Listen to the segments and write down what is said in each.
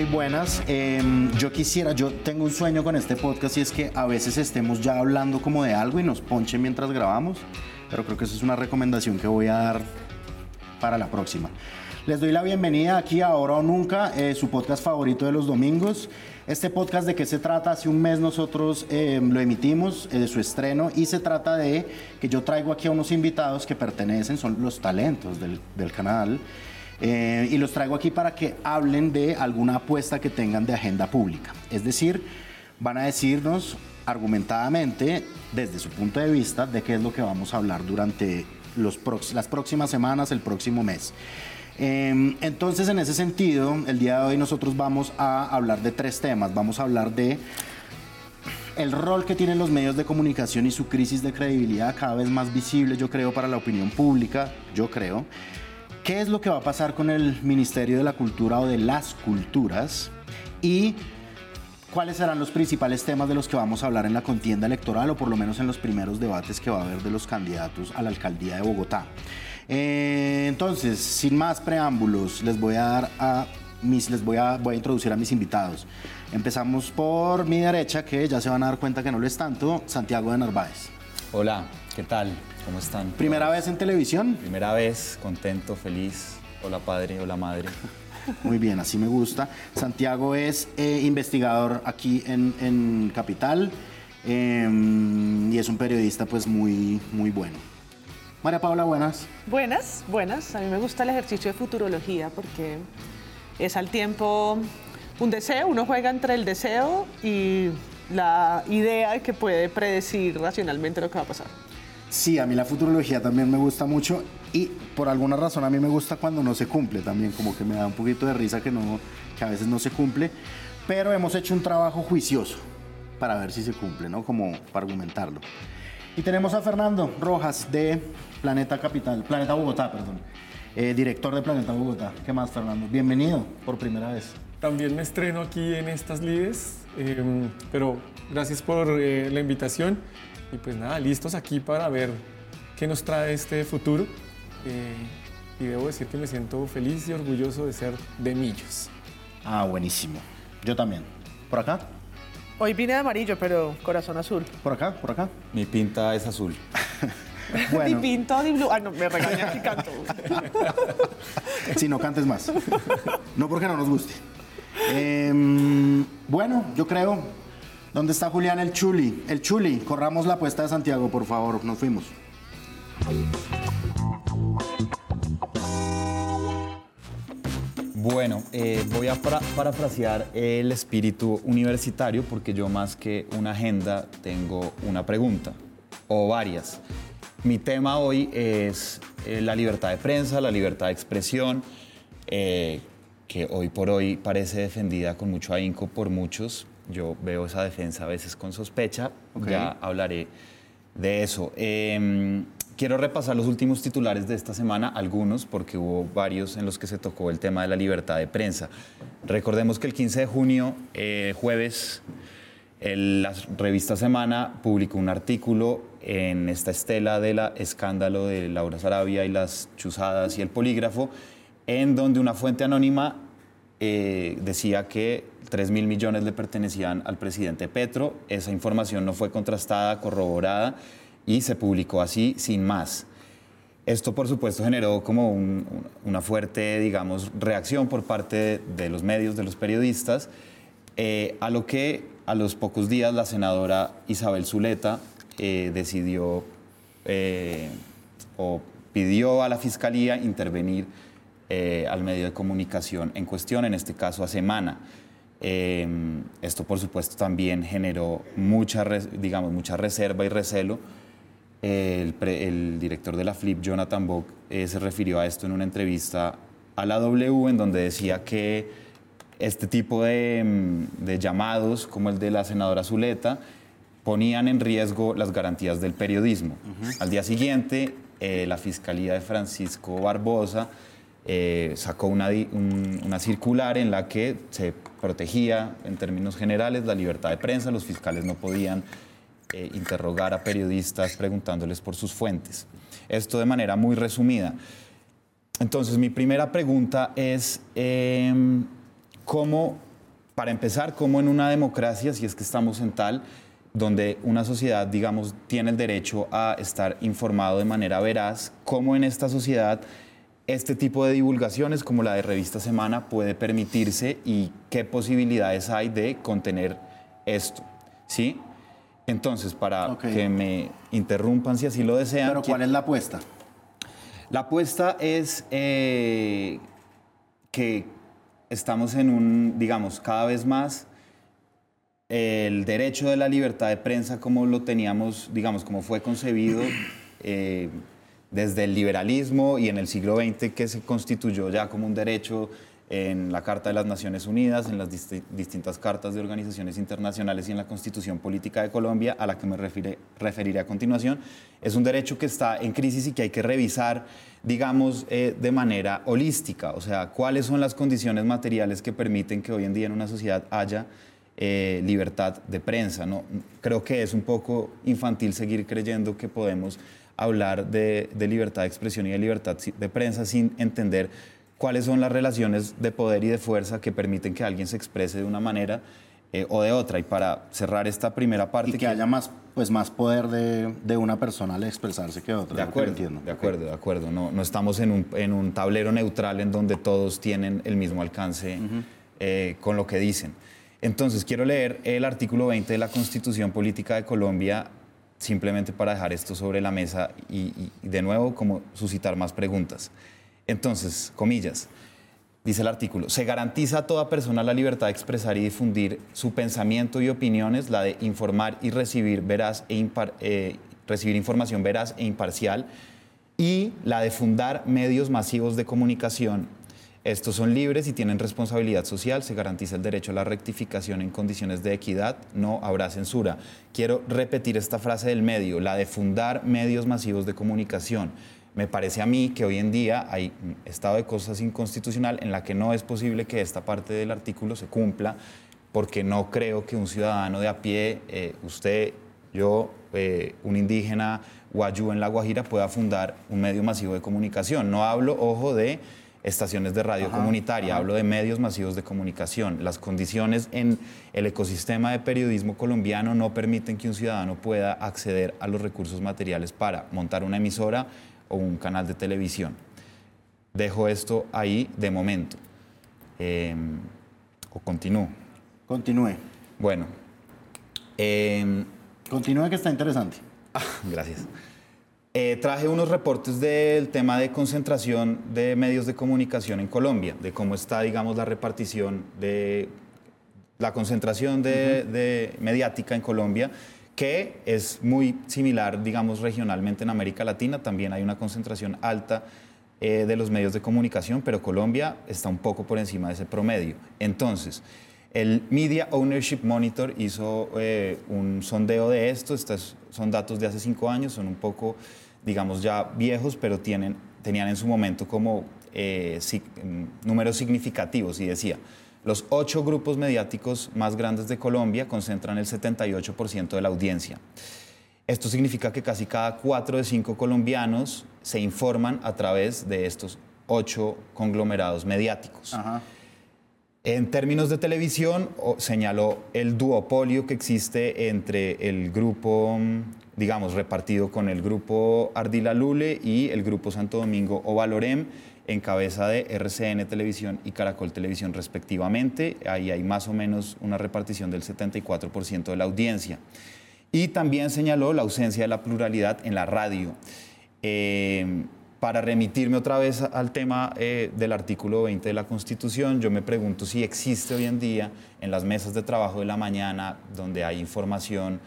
Muy buenas. Em, yo quisiera, yo tengo un sueño con este podcast y es que a veces estemos ya hablando como de algo y nos ponchen mientras grabamos, pero creo que eso es una recomendación que voy a dar para la próxima. Les doy la bienvenida aquí a Ahora o Nunca, eh, su podcast favorito de los domingos. Este podcast de qué se trata, hace un mes nosotros eh, lo emitimos, eh, de su estreno, y se trata de que yo traigo aquí a unos invitados que pertenecen, son los talentos del, del canal, y los traigo aquí para que hablen de alguna apuesta que tengan de agenda pública. Es decir, van a decirnos argumentadamente, desde su punto de vista, de qué es lo que vamos a hablar durante los las próximas semanas, el próximo mes. Em, entonces, en ese sentido, el día de hoy nosotros vamos a hablar de tres temas. Vamos a hablar de el rol que tienen los medios de comunicación y su crisis de credibilidad cada vez más visible, yo creo, para la opinión pública, yo creo. ¿Qué es lo que va a pasar con el Ministerio de la Cultura o de las Culturas? Y cuáles serán los principales temas de los que vamos a hablar en la contienda electoral o por lo menos en los primeros debates que va a haber de los candidatos a la alcaldía de Bogotá. Eh, entonces, sin más preámbulos, les voy a dar a mis, les voy a, voy a introducir a mis invitados. Empezamos por mi derecha, que ya se van a dar cuenta que no lo es tanto, Santiago de Narváez. Hola, ¿qué tal? ¿Cómo están? ¿Primera vez en televisión? Primera vez, contento, feliz. Hola padre, hola madre. Muy bien, así me gusta. Santiago es eh, investigador aquí en, Capital em, y es un periodista pues muy, muy bueno. María Paula, buenas. Buenas, buenas. A mí me gusta el ejercicio de futurología porque es al tiempo un deseo, uno juega entre el deseo y la idea de que puede predecir racionalmente lo que va a pasar. Sí, a mí la futurología también me gusta mucho y por alguna razón a mí me gusta cuando no se cumple también, como que me da un poquito de risa que, no, que a veces no se cumple, pero hemos hecho un trabajo juicioso para ver si se cumple, ¿no? Como para argumentarlo. Y tenemos a Fernando Rojas de Planeta Capital, Planeta Bogotá, perdón. Eh, director de Planeta Bogotá. ¿Qué más, Fernando? Bienvenido por primera vez. También me estreno aquí en estas lides, em, pero gracias por eh, la invitación y pues nada, listos aquí para ver qué nos trae este futuro. Eh, y debo decir que me siento feliz y orgulloso de ser de Millos. Ah, buenísimo. Yo también. ¿Por acá? Hoy vine de amarillo, pero corazón azul. ¿Por acá? ¿Por acá? Mi pinta es azul. Bueno. Ni pinto ni blue. Ah, no, me regañas si canto. si no cantes más. No porque no nos guste. Em, bueno, yo creo. ¿Dónde está Julián el Chuli? El Chuli, corramos la apuesta de Santiago, por favor. Nos fuimos. Bueno, eh, voy a parafrasear el espíritu universitario porque yo más que una agenda tengo una pregunta o varias. Mi tema hoy es eh, la libertad de prensa, la libertad de expresión, eh, que hoy por hoy parece defendida con mucho ahínco por muchos. Yo veo esa defensa a veces con sospecha, ya hablaré de eso. Em, quiero repasar los últimos titulares de esta semana, algunos, porque hubo varios en los que se tocó el tema de la libertad de prensa. Recordemos que el 15 de junio, eh, jueves, la revista Semana publicó un artículo en esta estela del escándalo de Laura Sarabia y las chuzadas y el polígrafo, en donde una fuente anónima eh, decía que 3 mil millones le pertenecían al presidente Petro. Esa información no fue contrastada, corroborada y se publicó así sin más. Esto, por supuesto, generó como una fuerte, digamos, reacción por parte de los medios, de los periodistas, eh, a lo que a los pocos días la senadora Isabel Zuleta eh, decidió eh, o pidió a la Fiscalía intervenir al medio de comunicación en cuestión, en este caso a Semana. Esto, por supuesto, también generó mucha, digamos, mucha reserva y recelo. El, director de la FLIP, Jonathan Bock, se refirió a esto en una entrevista a la W, en donde decía que este tipo de, de llamados, como el de la senadora Zuleta, ponían en riesgo las garantías del periodismo. Al día siguiente, eh, la Fiscalía de Francisco Barbosa eh, sacó una, una, circular en la que se protegía, en términos generales, la libertad de prensa. Los fiscales no podían eh, interrogar a periodistas preguntándoles por sus fuentes. Esto de manera muy resumida. Entonces, mi primera pregunta es, em, cómo, para empezar, cómo en una democracia, si es que estamos en tal, donde una sociedad, digamos, tiene el derecho a estar informado de manera veraz, cómo en esta sociedad este tipo de divulgaciones como la de Revista Semana puede permitirse y qué posibilidades hay de contener esto, ¿sí? Entonces, para que me interrumpan si así lo desean. Pero ¿cuál es la apuesta? La apuesta es eh, que estamos en un, digamos, cada vez más el derecho de la libertad de prensa como lo teníamos, digamos, como fue concebido eh, desde el liberalismo y en el siglo XX que se constituyó ya como un derecho en la Carta de las Naciones Unidas, en las disti- distintas cartas de organizaciones internacionales y en la Constitución Política de Colombia, a la que me referiré a continuación, es un derecho que está en crisis y que hay que revisar, digamos, eh, de manera holística, o sea, cuáles son las condiciones materiales que permiten que hoy en día en una sociedad haya eh, libertad de prensa. ¿no? Creo que es un poco infantil seguir creyendo que podemos hablar de, de libertad de expresión y de libertad de prensa sin entender cuáles son las relaciones de poder y de fuerza que permiten que alguien se exprese de una manera eh, o de otra. Y para cerrar esta primera parte... Y que haya más, pues, más poder de, de una persona al expresarse que otra. De acuerdo, entiendo. de acuerdo, de acuerdo. No, no estamos en un, en un tablero neutral en donde todos tienen el mismo alcance eh, con lo que dicen. Entonces, quiero leer el artículo 20 de la Constitución Política de Colombia, simplemente para dejar esto sobre la mesa y, de nuevo como suscitar más preguntas. Entonces, comillas. Dice el artículo, se garantiza a toda persona la libertad de expresar y difundir su pensamiento y opiniones, la de informar y recibir, veraz e eh, recibir información veraz e imparcial, y la de fundar medios masivos de comunicación. Estos son libres y tienen responsabilidad social, se garantiza el derecho a la rectificación en condiciones de equidad, no habrá censura. Quiero repetir esta frase del medio, la de fundar medios masivos de comunicación. Me parece a mí que hoy en día hay un estado de cosas inconstitucional en la que no es posible que esta parte del artículo se cumpla, porque no creo que un ciudadano de a pie, eh, usted, yo, eh, un indígena guayú en La Guajira, pueda fundar un medio masivo de comunicación. No hablo, ojo, de estaciones de radio comunitaria, hablo de medios masivos de comunicación. Las condiciones en el ecosistema de periodismo colombiano no permiten que un ciudadano pueda acceder a los recursos materiales para montar una emisora o un canal de televisión. Dejo esto ahí de momento. Eh, o continúo. Continúe. Bueno, eh, Continúe que está interesante. Gracias. Eh, traje unos reportes del tema de concentración de medios de comunicación en Colombia, de cómo está, digamos, la repartición de la concentración de, de mediática en Colombia, que es muy similar, digamos, regionalmente en América Latina. También hay una concentración alta eh, de los medios de comunicación, pero Colombia está un poco por encima de ese promedio. Entonces, el Media Ownership Monitor hizo eh, un sondeo de esto. Estos son datos de hace cinco años, son un poco, digamos, ya viejos, pero tienen, tenían en su momento como eh, mm, números significativos y decía, los ocho grupos mediáticos más grandes de Colombia concentran el 78% de la audiencia. Esto significa que casi cada cuatro de cinco colombianos se informan a través de estos ocho conglomerados mediáticos. Ajá. En términos de televisión, señaló el duopolio que existe entre el grupo, mm, digamos, repartido con el grupo Ardila Lule y el grupo Santo Domingo o Valorem, en cabeza de RCN Televisión y Caracol Televisión respectivamente. Ahí hay más o menos una repartición del 74% de la audiencia. Y también señaló la ausencia de la pluralidad en la radio. Eh, para remitirme otra vez al tema eh, del artículo 20 de la Constitución, yo me pregunto si existe hoy en día en las mesas de trabajo de la mañana, donde hay información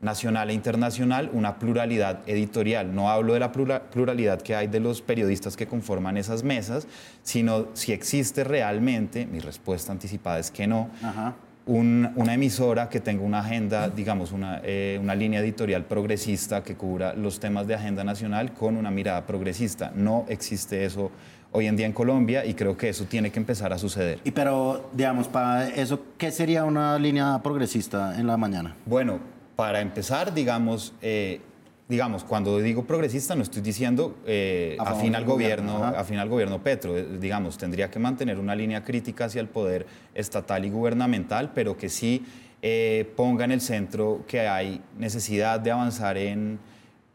nacional e internacional, una pluralidad editorial. No hablo de la plura- pluralidad que hay de los periodistas que conforman esas mesas, sino si existe realmente, mi respuesta anticipada es que no, Ajá. Un- una emisora que tenga una agenda, digamos, una, eh, una línea editorial progresista que cubra los temas de agenda nacional con una mirada progresista. No existe eso hoy en día en Colombia y creo que eso tiene que empezar a suceder. Y pero, digamos, para eso, ¿qué sería una línea progresista en la mañana? Bueno, para empezar, digamos, eh, digamos, cuando digo progresista no estoy diciendo eh, afín al gobierno, afín al gobierno Petro, eh, digamos, tendría que mantener una línea crítica hacia el poder estatal y gubernamental, pero que sí eh, ponga en el centro que hay necesidad de avanzar en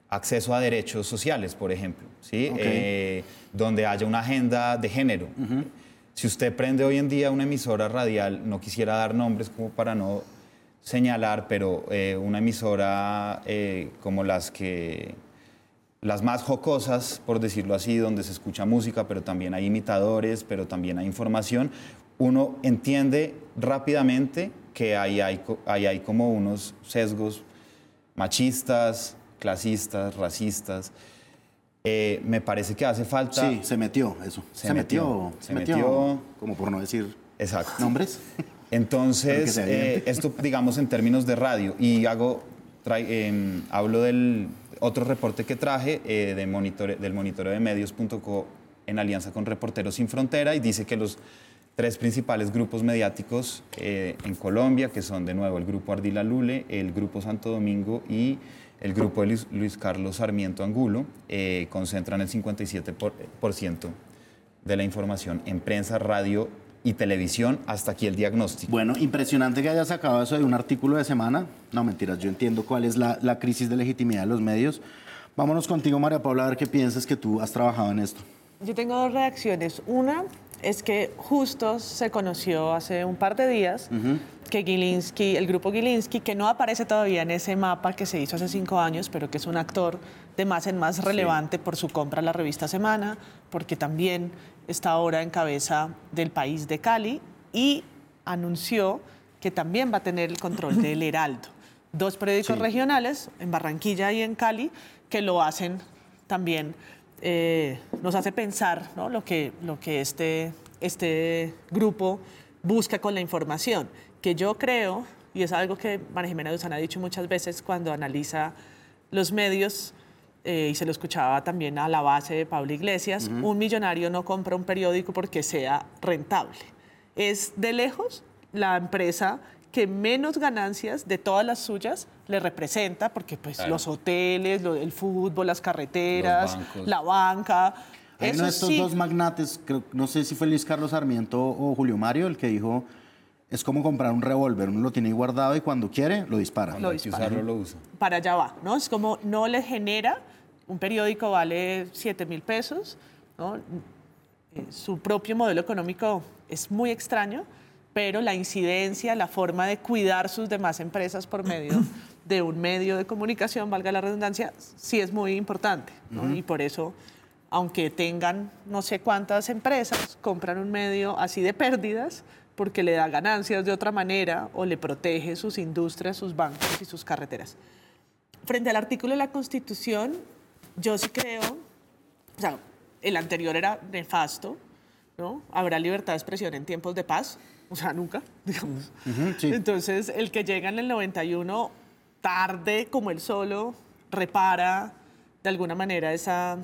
acceso a derechos sociales, por ejemplo, ¿sí? Eh, donde haya una agenda de género. Si usted prende hoy en día una emisora radial, no quisiera dar nombres como para no señalar, pero eh, una emisora eh, como las que las más jocosas, por decirlo así, donde se escucha música, pero también hay imitadores, pero también hay información, uno entiende rápidamente que ahí hay, ahí hay como unos sesgos machistas, clasistas, racistas. Eh, me parece que hace falta... Sí, se metió eso. Se Se, metió, metió, se se metió, metió. como por no decir Exacto. nombres. Entonces, eh, esto, digamos, en términos de radio, y hago, trai- em, hablo del otro reporte que traje eh, de monitore- del monitoreo de medios.co en alianza con Reporteros Sin Frontera, y dice que los tres principales grupos mediáticos eh, en Colombia, que son de nuevo el Grupo Ardila Lule, el Grupo Santo Domingo y el Grupo de Luis, Luis Carlos Sarmiento Angulo, eh, concentran el 57% por- por ciento de la información en prensa, radio y televisión. Hasta aquí el diagnóstico. Bueno, impresionante que haya sacado eso de un artículo de semana. No, mentiras, yo entiendo cuál es la, la crisis de legitimidad de los medios. Vámonos contigo, María Paula, a ver qué piensas que tú has trabajado en esto. Yo tengo dos reacciones. Una es que justo se conoció hace un par de días que Gilinski, el grupo Gilinski, que no aparece todavía en ese mapa que se hizo hace cinco años, pero que es un actor de más en más relevante por su compra a la revista Semana, porque también está ahora en cabeza del país de Cali y anunció que también va a tener el control del Heraldo. Dos periódicos Sí. regionales, en Barranquilla y en Cali, que lo hacen también eh, nos hace pensar ¿no? lo que, lo que este, este grupo busca con la información, que yo creo, y es algo que María Jimena Duzán ha dicho muchas veces cuando analiza los medios, eh, y se lo escuchaba también a la base de Pablo Iglesias, un millonario no compra un periódico porque sea rentable. Es de lejos la empresa que menos ganancias de todas las suyas le representa, porque pues Claro. los hoteles, lo- el fútbol, las carreteras, la banca, Hay uno de estos sí, dos magnates, creo- no sé si fue Luis Carlos Sarmiento o Julio Mario, el que dijo, es como comprar un revólver, uno lo tiene guardado y cuando quiere lo dispara. Cuando que dispara. usarlo, lo usa. para allá va, ¿no? Es como no le genera, un periódico vale 7 mil pesos, ¿no? Eh, Su propio modelo económico es muy extraño, pero la incidencia, la forma de cuidar sus demás empresas por medio de un medio de comunicación, valga la redundancia, sí es muy importante, ¿no? Y por eso, aunque tengan no sé cuántas empresas, compran un medio así de pérdidas porque le da ganancias de otra manera o le protege sus industrias, sus bancos y sus carreteras frente al artículo de la Constitución, yo sí creo, o sea, el anterior era nefasto, ¿no? Habrá libertad de expresión en tiempos de paz, o sea, nunca, digamos. Ujú, sí. Entonces, el que llega en el 91 tarde como él solo repara de alguna manera esa,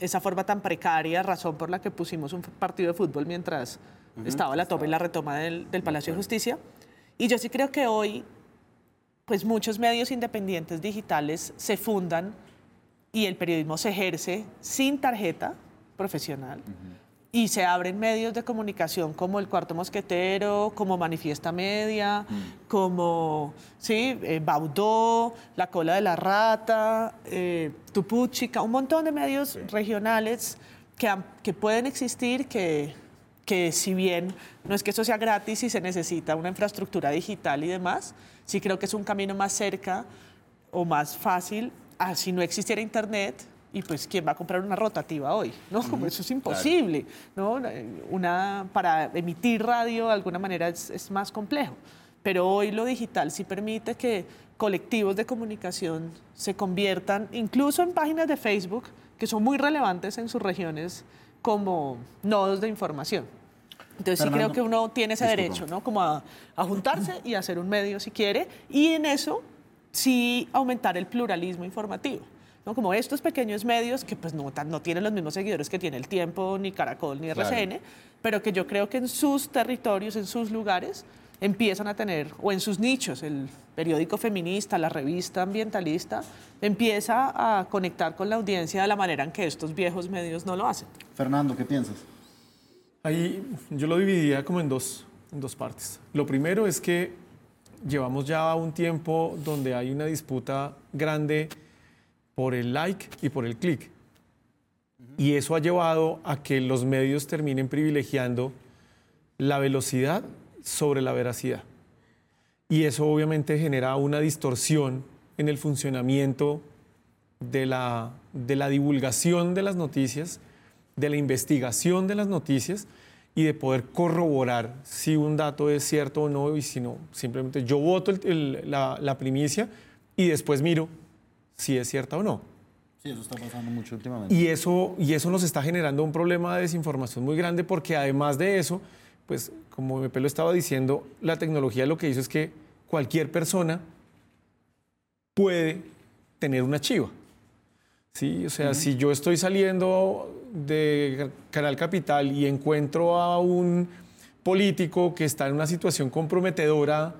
esa forma tan precaria, razón por la que pusimos un partido de fútbol mientras estaba la toma y la retoma del, del Palacio de Justicia. Y yo sí creo que hoy pues muchos medios independientes digitales se fundan y el periodismo se ejerce sin tarjeta profesional y se abren medios de comunicación como El Cuarto Mosquetero, como Manifiesta Media, como sí, eh, Baudó, La Cola de la Rata, eh, Tupuchica, un montón de medios regionales que, que pueden existir, que, que si bien no es que eso sea gratis y se necesita una infraestructura digital y demás, sí creo que es un camino más cerca o más fácil a si no existiera internet y pues quién va a comprar una rotativa hoy, ¿no? Como eso es imposible, ¿no? Una para emitir radio de alguna manera es, es más complejo, pero hoy lo digital sí permite que colectivos de comunicación se conviertan incluso en páginas de Facebook que son muy relevantes en sus regiones como nodos de información. Entonces sí Fernando, creo que uno tiene ese disculpa. derecho, ¿no? Como a, a juntarse y hacer un medio si quiere, y en eso sí aumentar el pluralismo informativo. ¿no? Como estos pequeños medios que pues no, no tienen los mismos seguidores que tiene El Tiempo, ni Caracol, ni Claro. RCN, pero que yo creo que en sus territorios, en sus lugares, empiezan a tener, o en sus nichos, el periódico feminista, la revista ambientalista, empieza a conectar con la audiencia de la manera en que estos viejos medios no lo hacen. Fernando, ¿qué piensas? Ahí yo lo dividiría como en dos, en dos partes. Lo primero es que llevamos ya un tiempo donde hay una disputa grande por el like y por el click. Y eso ha llevado a que los medios terminen privilegiando la velocidad sobre la veracidad. Y eso obviamente genera una distorsión en el funcionamiento de la, de la divulgación de las noticias, de la investigación de las noticias y de poder corroborar si un dato es cierto o no y si no, simplemente yo voto la, la primicia y después miro si es cierta o no. Sí, eso está pasando mucho últimamente. Y eso, y eso nos está generando un problema de desinformación muy grande porque además de eso, pues como me lo estaba diciendo, la tecnología lo que hizo es que cualquier persona puede tener una chiva. ¿Sí? O sea, si yo estoy saliendo de Canal Capital y encuentro a un político que está en una situación comprometedora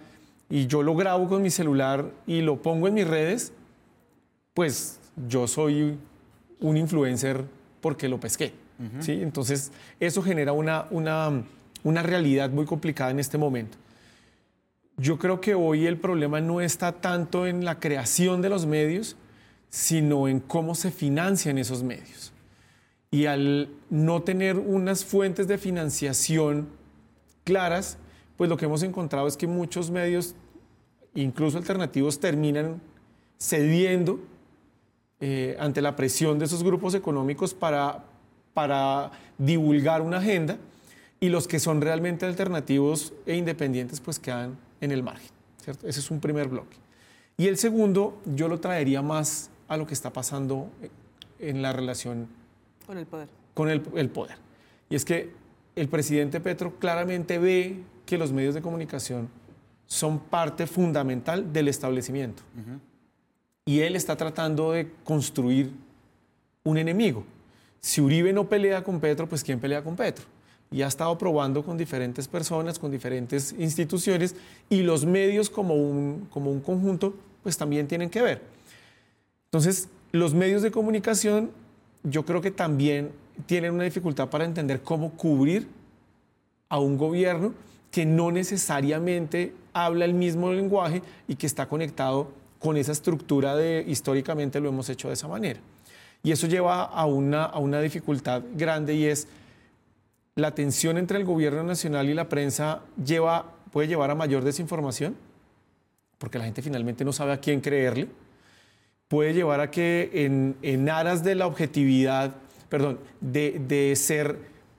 y yo lo grabo con mi celular y lo pongo en mis redes, pues yo soy un influencer porque lo pesqué. ¿sí? Entonces, eso genera una, una, una realidad muy complicada en este momento. Yo creo que hoy el problema no está tanto en la creación de los medios, sino en cómo se financian esos medios. Y al no tener unas fuentes de financiación claras, pues lo que hemos encontrado es que muchos medios, incluso alternativos, terminan cediendo eh, ante la presión de esos grupos económicos para, para divulgar una agenda y los que son realmente alternativos e independientes pues quedan en el margen. ¿cierto? Ese es un primer bloque. Y el segundo, yo lo traería más a lo que está pasando en la relación con el poder. Con el, poder. Y es que el presidente Petro claramente ve que los medios de comunicación son parte fundamental del establecimiento. Y él está tratando de construir un enemigo. Si Uribe no pelea con Petro, pues ¿quién pelea con Petro? Y ha estado probando con diferentes personas, con diferentes instituciones, y los medios como un, como un conjunto, pues también tienen que ver. Entonces, los medios de comunicación yo creo que también tienen una dificultad para entender cómo cubrir a un gobierno que no necesariamente habla el mismo lenguaje y que está conectado con esa estructura de históricamente lo hemos hecho de esa manera. Y eso lleva a una, a una dificultad grande y es la tensión entre el gobierno nacional y la prensa lleva, puede llevar a mayor desinformación, porque la gente finalmente no sabe a quién creerle puede llevar a que en, aras de la objetividad, perdón, de, ser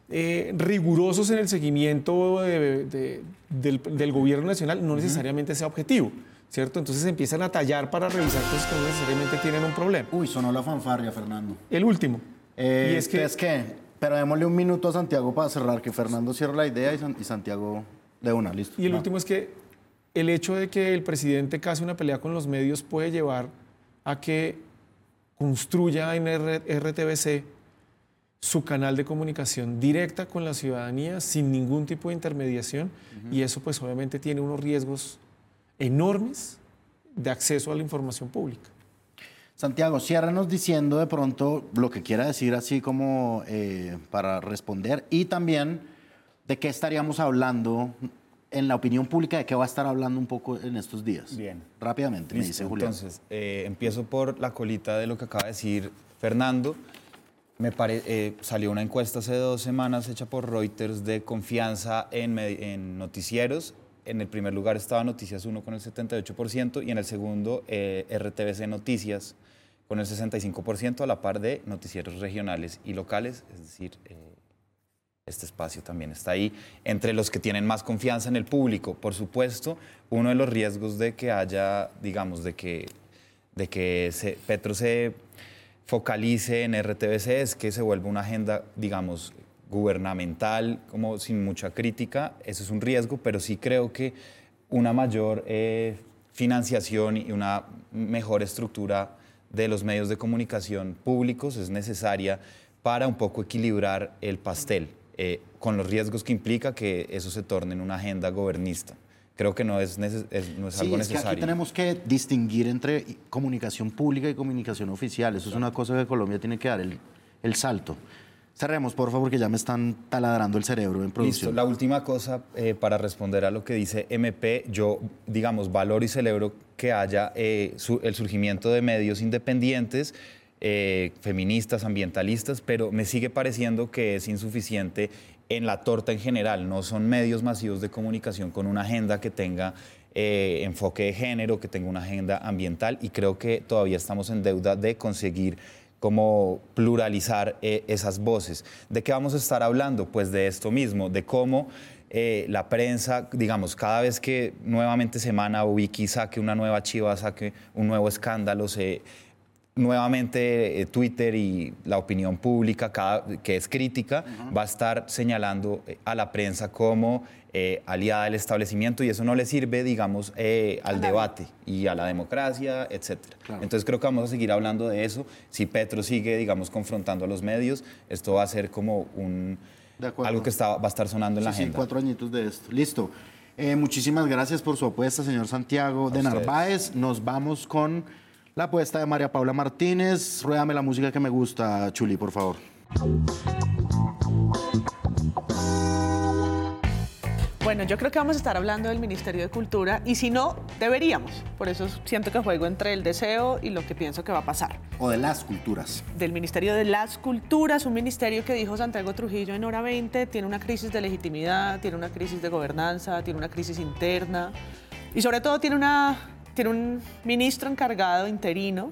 eh, rigurosos en el seguimiento del, gobierno nacional, no necesariamente sea objetivo. ¿Cierto? Entonces empiezan a tallar para revisar cosas que no necesariamente tienen un problema. Uy, sonó la fanfarria, Fernando. El último. Eh, y es que... Es que, pero démosle un minuto a Santiago para cerrar, que Fernando cierre la idea y, Santiago de una, listo. Y el último es que el hecho de que el presidente case una pelea con los medios puede llevar a que construya en RTBC su canal de comunicación directa con la ciudadanía sin ningún tipo de intermediación y eso pues obviamente tiene unos riesgos enormes de acceso a la información pública. Santiago, ciérranos diciendo de pronto lo que quiera decir así como eh, para responder y también de qué estaríamos hablando en la opinión pública de qué va a estar hablando un poco en estos días. Bien. Rápidamente, me dice Julián. Entonces, eh, empiezo por la colita de lo que acaba de decir Fernando. Me eh, salió una encuesta hace dos semanas hecha por Reuters de confianza en, en noticieros. En el primer lugar estaba Noticias 1 con el 78% y en el segundo eh, RTBC Noticias con el 65% a la par de noticieros regionales y locales, es decir, este espacio también está ahí, entre los que tienen más confianza en el público. Por supuesto, uno de los riesgos de que haya, digamos, de que, de que Petro se focalice en RTBC es que se vuelva una agenda, digamos, gubernamental, como sin mucha crítica. Eso es un riesgo, pero sí creo que una mayor eh, financiación y una mejor estructura de los medios de comunicación públicos es necesaria para un poco equilibrar el pastel. Eh, con los riesgos que implica que eso se torne en una agenda gobernista. creo que no es, neces- es- no es Sí, algo es que aquí tenemos que distinguir entre comunicación pública y comunicación oficial. Eso es una cosa que Colombia tiene que dar el, el salto. Cerremos, por favor, porque ya me están taladrando el cerebro en Listo, producción. la última cosa eh, para responder a lo que dice MP, yo, digamos, valoro y celebro que haya eh, su- el surgimiento de medios independientes, eh, feministas, ambientalistas, pero me sigue pareciendo que es insuficiente en la torta en general. No son medios masivos de comunicación con una agenda que tenga eh, enfoque de género, que tenga una agenda ambiental y creo que todavía estamos en deuda de conseguir como pluralizar eh, esas voces. ¿De qué vamos a estar hablando? Pues de esto mismo, de cómo eh, la prensa, digamos, cada vez que nuevamente Semana o Wiki saque una nueva chiva, saque un nuevo escándalo, se, nuevamente eh, Twitter y la opinión pública, cada- que es crítica, va a estar señalando eh, a la prensa como eh, aliada del establecimiento y eso no le sirve, digamos, eh, al debate y a la democracia, etc. Entonces creo que vamos a seguir hablando de eso. Si Petro sigue, digamos, confrontando a los medios, esto va a ser como un... De. Algo que está, va a estar sonando en la Sí, sí, agenda. cuatro añitos de esto. Listo. Muchísimas gracias por su apuesta, señor Santiago de ustedes. Narváez. Nos vamos con la apuesta de María Paula Martínez. Ruédame la música que me gusta, Chuli, por favor. Bueno, yo creo que vamos a estar hablando del Ministerio de Cultura y si no, deberíamos. Por eso siento que juego entre el deseo y lo que pienso que va a pasar. O de las culturas. Del Ministerio de las Culturas, un ministerio que dijo Santiago Trujillo en hora 20, tiene una crisis de legitimidad, tiene una crisis de gobernanza, tiene una crisis interna y sobre todo tiene, una, tiene un ministro encargado interino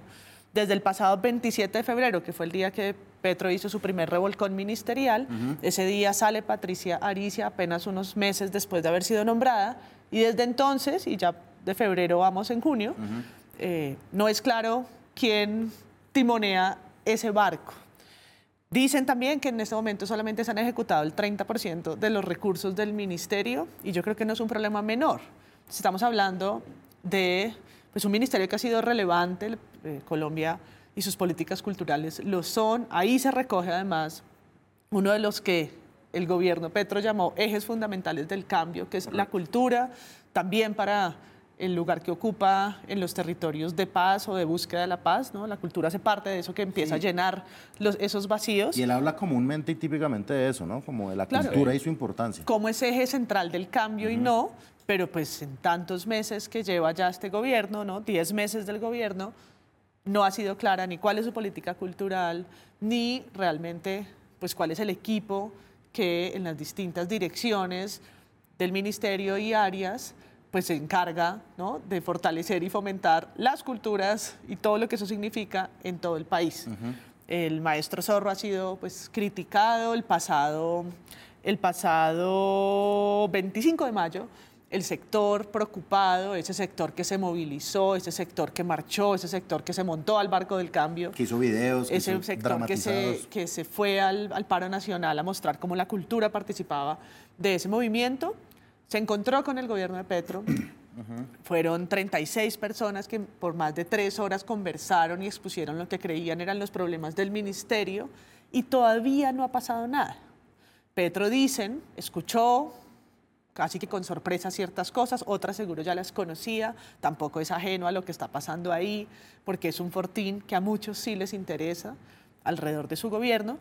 desde el pasado 27 de febrero, que fue el día que Petro hizo su primer revolcón ministerial. Ese día sale Patricia Aricia apenas unos meses después de haber sido nombrada y desde entonces, y ya de febrero vamos en junio, eh, no es claro quién timonea ese barco. Dicen también que en este momento solamente se han ejecutado el 30% de los recursos del ministerio y yo creo que no es un problema menor. Estamos hablando de pues, un ministerio que ha sido relevante, eh, Colombia y sus políticas culturales lo son. Ahí se recoge además uno de los que el gobierno Petro llamó ejes fundamentales del cambio, que es la cultura, también para el lugar que ocupa en los territorios de paz o de búsqueda de la paz, ¿no? La cultura hace parte de eso que empieza a llenar los, esos vacíos. Y él habla comúnmente y típicamente de eso, ¿no? Como de la Claro. cultura y su importancia. como es eje central del cambio y no, pero pues en tantos meses que lleva ya este gobierno, ¿no? 10 meses del gobierno, no ha sido clara ni cuál es su política cultural, ni realmente pues cuál es el equipo que en las distintas direcciones del ministerio y áreas pues se encarga ¿no? de fortalecer y fomentar las culturas y todo lo que eso significa en todo el país. El maestro Zorro ha sido pues, criticado el pasado, el pasado 25 de mayo. El sector preocupado, ese sector que se movilizó, ese sector que marchó, ese sector que se montó al barco del cambio, Que hizo videos, que ese hizo sector que se, que se fue al, al paro nacional a mostrar cómo la cultura participaba de ese movimiento, se encontró con el gobierno de Petro. Fueron 36 personas que por más de tres horas conversaron y expusieron lo que creían eran los problemas del ministerio y todavía no ha pasado nada. Petro dicen, escuchó casi que con sorpresa ciertas cosas, otras seguro ya las conocía, tampoco es ajeno a lo que está pasando ahí, porque es un fortín que a muchos sí les interesa alrededor de su gobierno,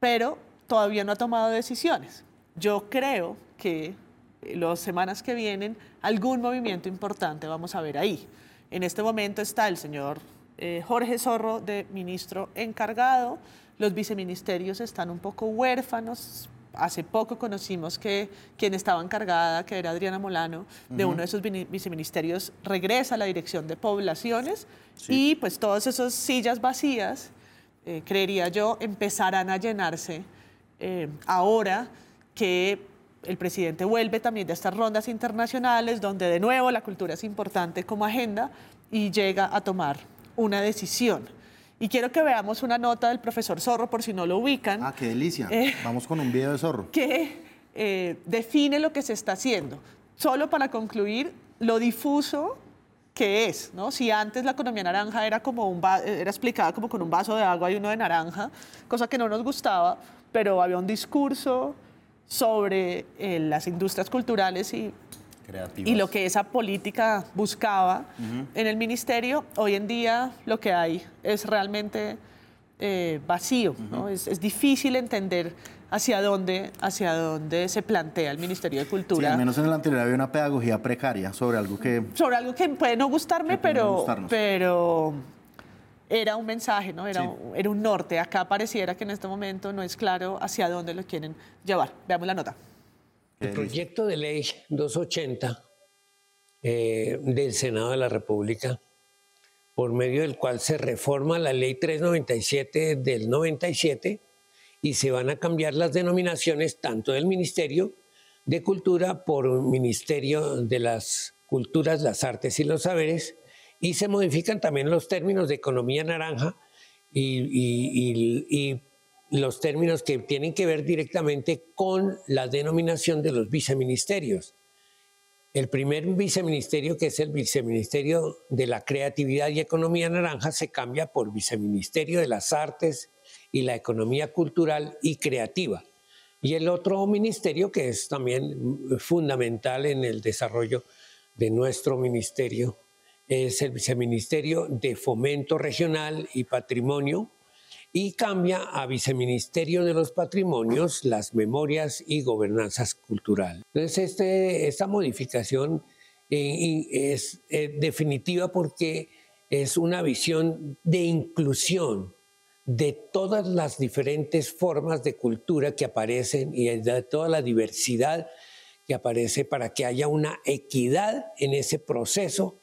pero todavía no ha tomado decisiones. Yo creo que en las semanas que vienen algún movimiento importante vamos a ver ahí. En este momento está el señor eh, Jorge Zorro de ministro encargado, los viceministerios están un poco huérfanos, hace poco conocimos que quien estaba encargada, que era Adriana Molano, de uno de esos vini- viceministerios, regresa a la dirección de poblaciones y pues todas esas sillas vacías, eh, creería yo, empezarán a llenarse eh, ahora que el presidente vuelve también de estas rondas internacionales, donde de nuevo la cultura es importante como agenda y llega a tomar una decisión. Y quiero que veamos una nota del profesor Zorro, por si no lo ubican Ah, qué delicia. Eh. Vamos con un video de zorro. que eh, define lo que se está haciendo. Solo para concluir, lo difuso que es, ¿no? Si antes la economía naranja era como un va- era explicada como con un vaso de agua y uno de naranja, cosa que no nos gustaba, pero había un discurso sobre eh, las industrias culturales y Creativas. y lo que esa política buscaba en el ministerio, hoy en día lo que hay es realmente eh, vacío. ¿no? Es, es difícil entender hacia dónde, hacia dónde se plantea el Ministerio de Sí, Cultura. al menos en el anterior había una pedagogía precaria sobre algo que sobre algo que puede no gustarme, puede pero, pero era un mensaje, ¿no? Era, Sí. era un norte. Acá pareciera que en este momento no es claro hacia dónde lo quieren llevar. Veamos la nota. El proyecto de ley 280 eh, del Senado de la República, por medio del cual se reforma la ley 397 del 97 y se van a cambiar las denominaciones tanto del Ministerio de Cultura por un Ministerio de las Culturas, las Artes y los Saberes, y se modifican también los términos de economía naranja y, y- y- y los términos que tienen que ver directamente con la denominación de los viceministerios. El primer viceministerio, que es el viceministerio de la creatividad y economía naranja, se cambia por viceministerio de las artes y la economía cultural y creativa. Y el otro ministerio, que es también fundamental en el desarrollo de nuestro ministerio, es el viceministerio de fomento regional y patrimonio, y cambia a Viceministerio de los Patrimonios, las Memorias y Gobernanzas Cultural. Entonces, este, esta modificación eh, es eh, definitiva porque es una visión de inclusión de todas las diferentes formas de cultura que aparecen y de toda la diversidad que aparece para que haya una equidad en ese proceso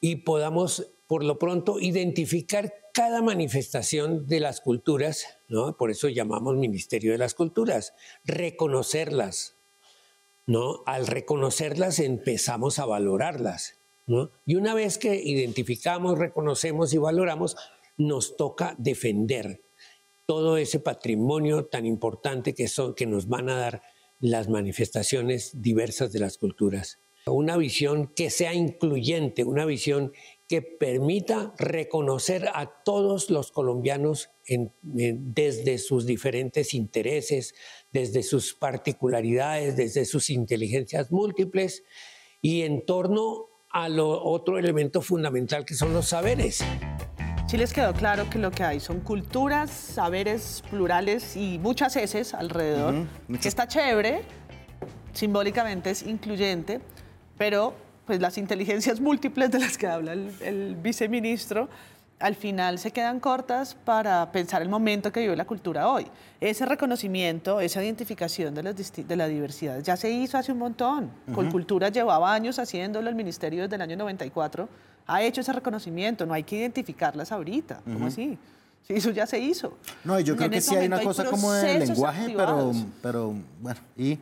y podamos, por lo pronto, identificar cada manifestación de las culturas, ¿no? Por eso llamamos Ministerio de las Culturas, reconocerlas, ¿no? Al reconocerlas empezamos a valorarlas, ¿no? Y una vez que identificamos, reconocemos y valoramos, nos toca defender todo ese patrimonio tan importante que, son, que nos van a dar las manifestaciones diversas de las culturas. Una visión que sea incluyente, una visión que permita reconocer a todos los colombianos en- en- desde sus diferentes intereses, desde sus particularidades, desde sus inteligencias múltiples y en torno a lo otro elemento fundamental que son los saberes. Sí les quedó claro que lo que hay son culturas, saberes plurales y muchas heces alrededor, que está chévere, simbólicamente es incluyente, pero pues las inteligencias múltiples de las que habla el, el viceministro al final se quedan cortas para pensar el momento que vive la cultura hoy. Ese reconocimiento, esa identificación de, las de la diversidad ya se hizo hace un montón. Con cultura llevaba años haciéndolo, el ministerio desde el año 94 ha hecho ese reconocimiento, no hay que identificarlas ahorita. ¿Cómo así? Sí, eso ya se hizo. No, yo creo que sí hay una momento cosa como de lenguaje, pero, pero bueno, y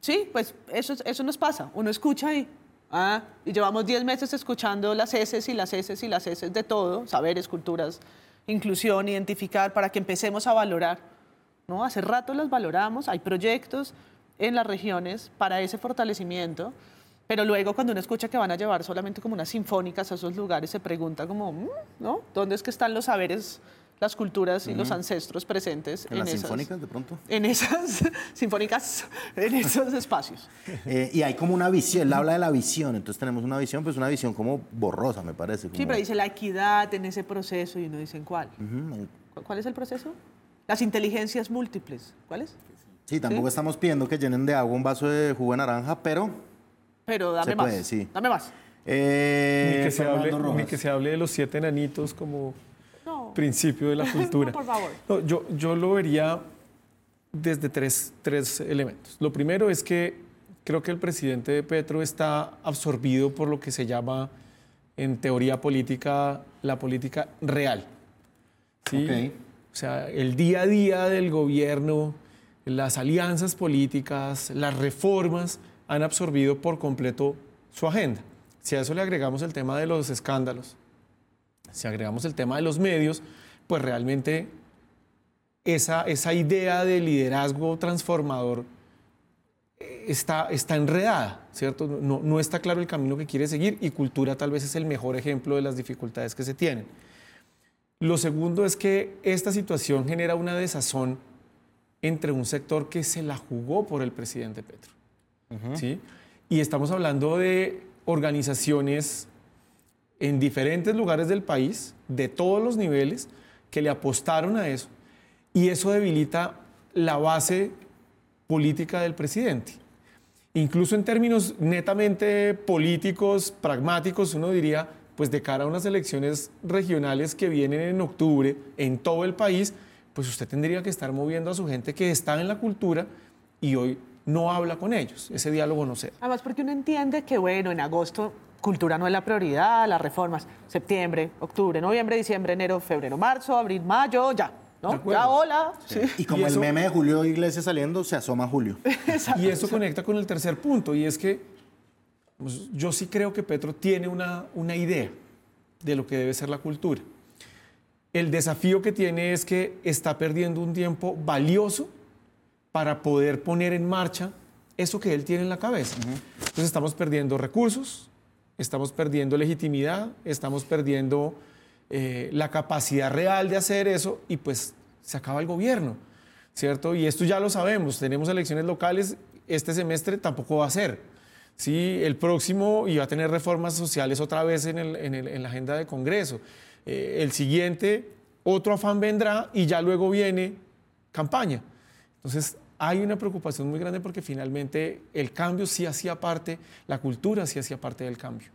Sí, pues eso, eso nos pasa. Uno escucha y, ah, y llevamos 10 meses escuchando las heces y las heces y las heces de todo, saberes, culturas, inclusión, identificar, para que empecemos a valorar. ¿no? Hace rato las valoramos, hay proyectos en las regiones para ese fortalecimiento, pero luego cuando uno escucha que van a llevar solamente como unas sinfónicas a esos lugares, se pregunta como, "Mm, ¿no? ¿Dónde es que están los saberes, las culturas y los ancestros presentes en las esas- sinfónicas de pronto. en esas sinfónicas, en esos espacios. Eh, y hay como una visión, él habla de la visión, entonces tenemos una visión, pues una visión como borrosa, me parece. Sí, como- pero dice la equidad en ese proceso y uno dice, ¿en cuál? Ujú, ¿Cu- ¿Cuál es el proceso? Las inteligencias múltiples. ¿Cuáles? Sí, tampoco estamos pidiendo que llenen de agua un vaso de jugo de naranja, pero... Pero dame Se más. puede, sí. Dame más. eh, Ni que, se hable, ni que se hable de los siete enanitos como. Principio de la cultura. No, por favor. No, yo, yo lo vería desde tres, tres elementos. Lo primero es que creo que el presidente Petro está absorbido por lo que se llama en teoría política la política real. ¿sí? Ok. O sea, el día a día del gobierno, las alianzas políticas, las reformas han absorbido por completo su agenda. Si a eso le agregamos el tema de los escándalos, si agregamos el tema de los medios, pues realmente esa, esa idea de liderazgo transformador eh, está, está enredada, ¿cierto? No, no está claro el camino que quiere seguir y cultura tal vez es el mejor ejemplo de las dificultades que se tienen. Lo segundo es que esta situación genera una desazón entre un sector que se la jugó por el presidente Petro. ¿sí? Y estamos hablando de organizaciones en diferentes lugares del país, de todos los niveles, que le apostaron a eso. Y eso debilita la base política del presidente. Incluso en términos netamente políticos, pragmáticos, uno diría, pues de cara a unas elecciones regionales que vienen en octubre en todo el país, pues usted tendría que estar moviendo a su gente que está en la cultura y hoy no habla con ellos. Ese diálogo no se da. Además, porque uno entiende que, bueno, en agosto cultura no es la prioridad, las reformas, septiembre, octubre, noviembre, diciembre, enero, febrero, marzo, abril, mayo, ya. ¿no? Ya, hola. Sí. Y como el meme de Julio Iglesias saliendo, se asoma Julio. y eso conecta con el tercer punto, y es que pues, yo sí creo que Petro tiene una, una idea de lo que debe ser la cultura. El desafío que tiene es que está perdiendo un tiempo valioso para poder poner en marcha eso que él tiene en la cabeza. Entonces estamos perdiendo recursos, estamos perdiendo legitimidad, estamos perdiendo eh, la capacidad real de hacer eso y pues se acaba el gobierno, ¿cierto? Y esto ya lo sabemos, tenemos elecciones locales, este semestre tampoco va a ser. Sí, el próximo iba a tener reformas sociales otra vez en, en, la agenda de Congreso. Eh, el siguiente, otro afán vendrá y ya luego viene campaña. Entonces, hay una preocupación muy grande porque finalmente el cambio sí hacía parte, la cultura sí hacía parte del cambio.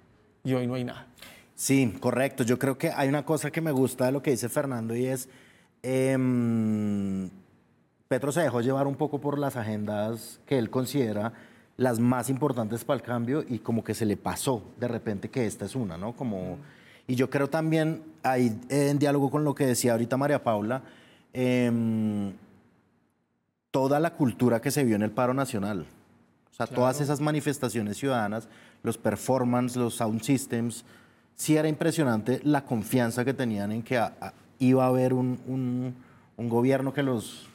Y hoy no hay nada. Sí, correcto. Yo creo que hay una cosa que me gusta de lo que dice Fernando y es, em, Petro se dejó llevar un poco por las agendas que él considera las más importantes para el cambio y como que se le pasó de repente que esta es una, ¿no? Como, y yo creo también, ahí en diálogo con lo que decía ahorita María Paula, em, toda la cultura que se vio en el paro nacional, o sea, todas esas manifestaciones ciudadanas, los performances, los sound systems, sí era impresionante la confianza que tenían en que iba a haber un, gobierno que los,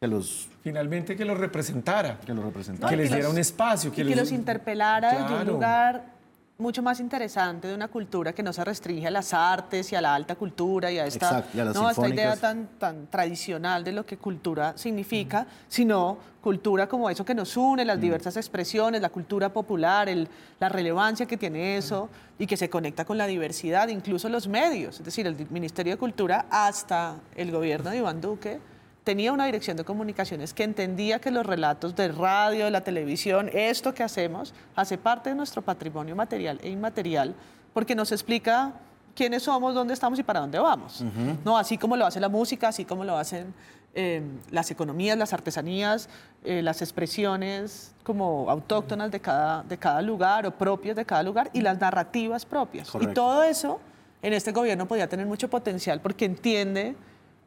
que los... Finalmente que los representara. Que los representara. que les diera un espacio. Que, los interpelara de un lugar mucho más interesante de una cultura que no se restringe a las artes y a la alta cultura y a esta, no, esta idea tan, tan tradicional de lo que cultura significa, sino cultura como eso que nos une, las diversas expresiones, la cultura popular, el, la relevancia que tiene eso y que se conecta con la diversidad, incluso los medios, es decir, el Ministerio de Cultura hasta el gobierno de Iván Duque tenía una dirección de comunicaciones que entendía que los relatos de radio, de la televisión, esto que hacemos, hace parte de nuestro patrimonio material e inmaterial, porque nos explica quiénes somos, dónde estamos y para dónde vamos. ¿No? Así como lo hace la música, así como lo hacen eh, las economías, las artesanías, eh, las expresiones como autóctonas de cada, de cada lugar o propias de cada lugar y las narrativas propias. Y todo eso en este gobierno podía tener mucho potencial porque entiende,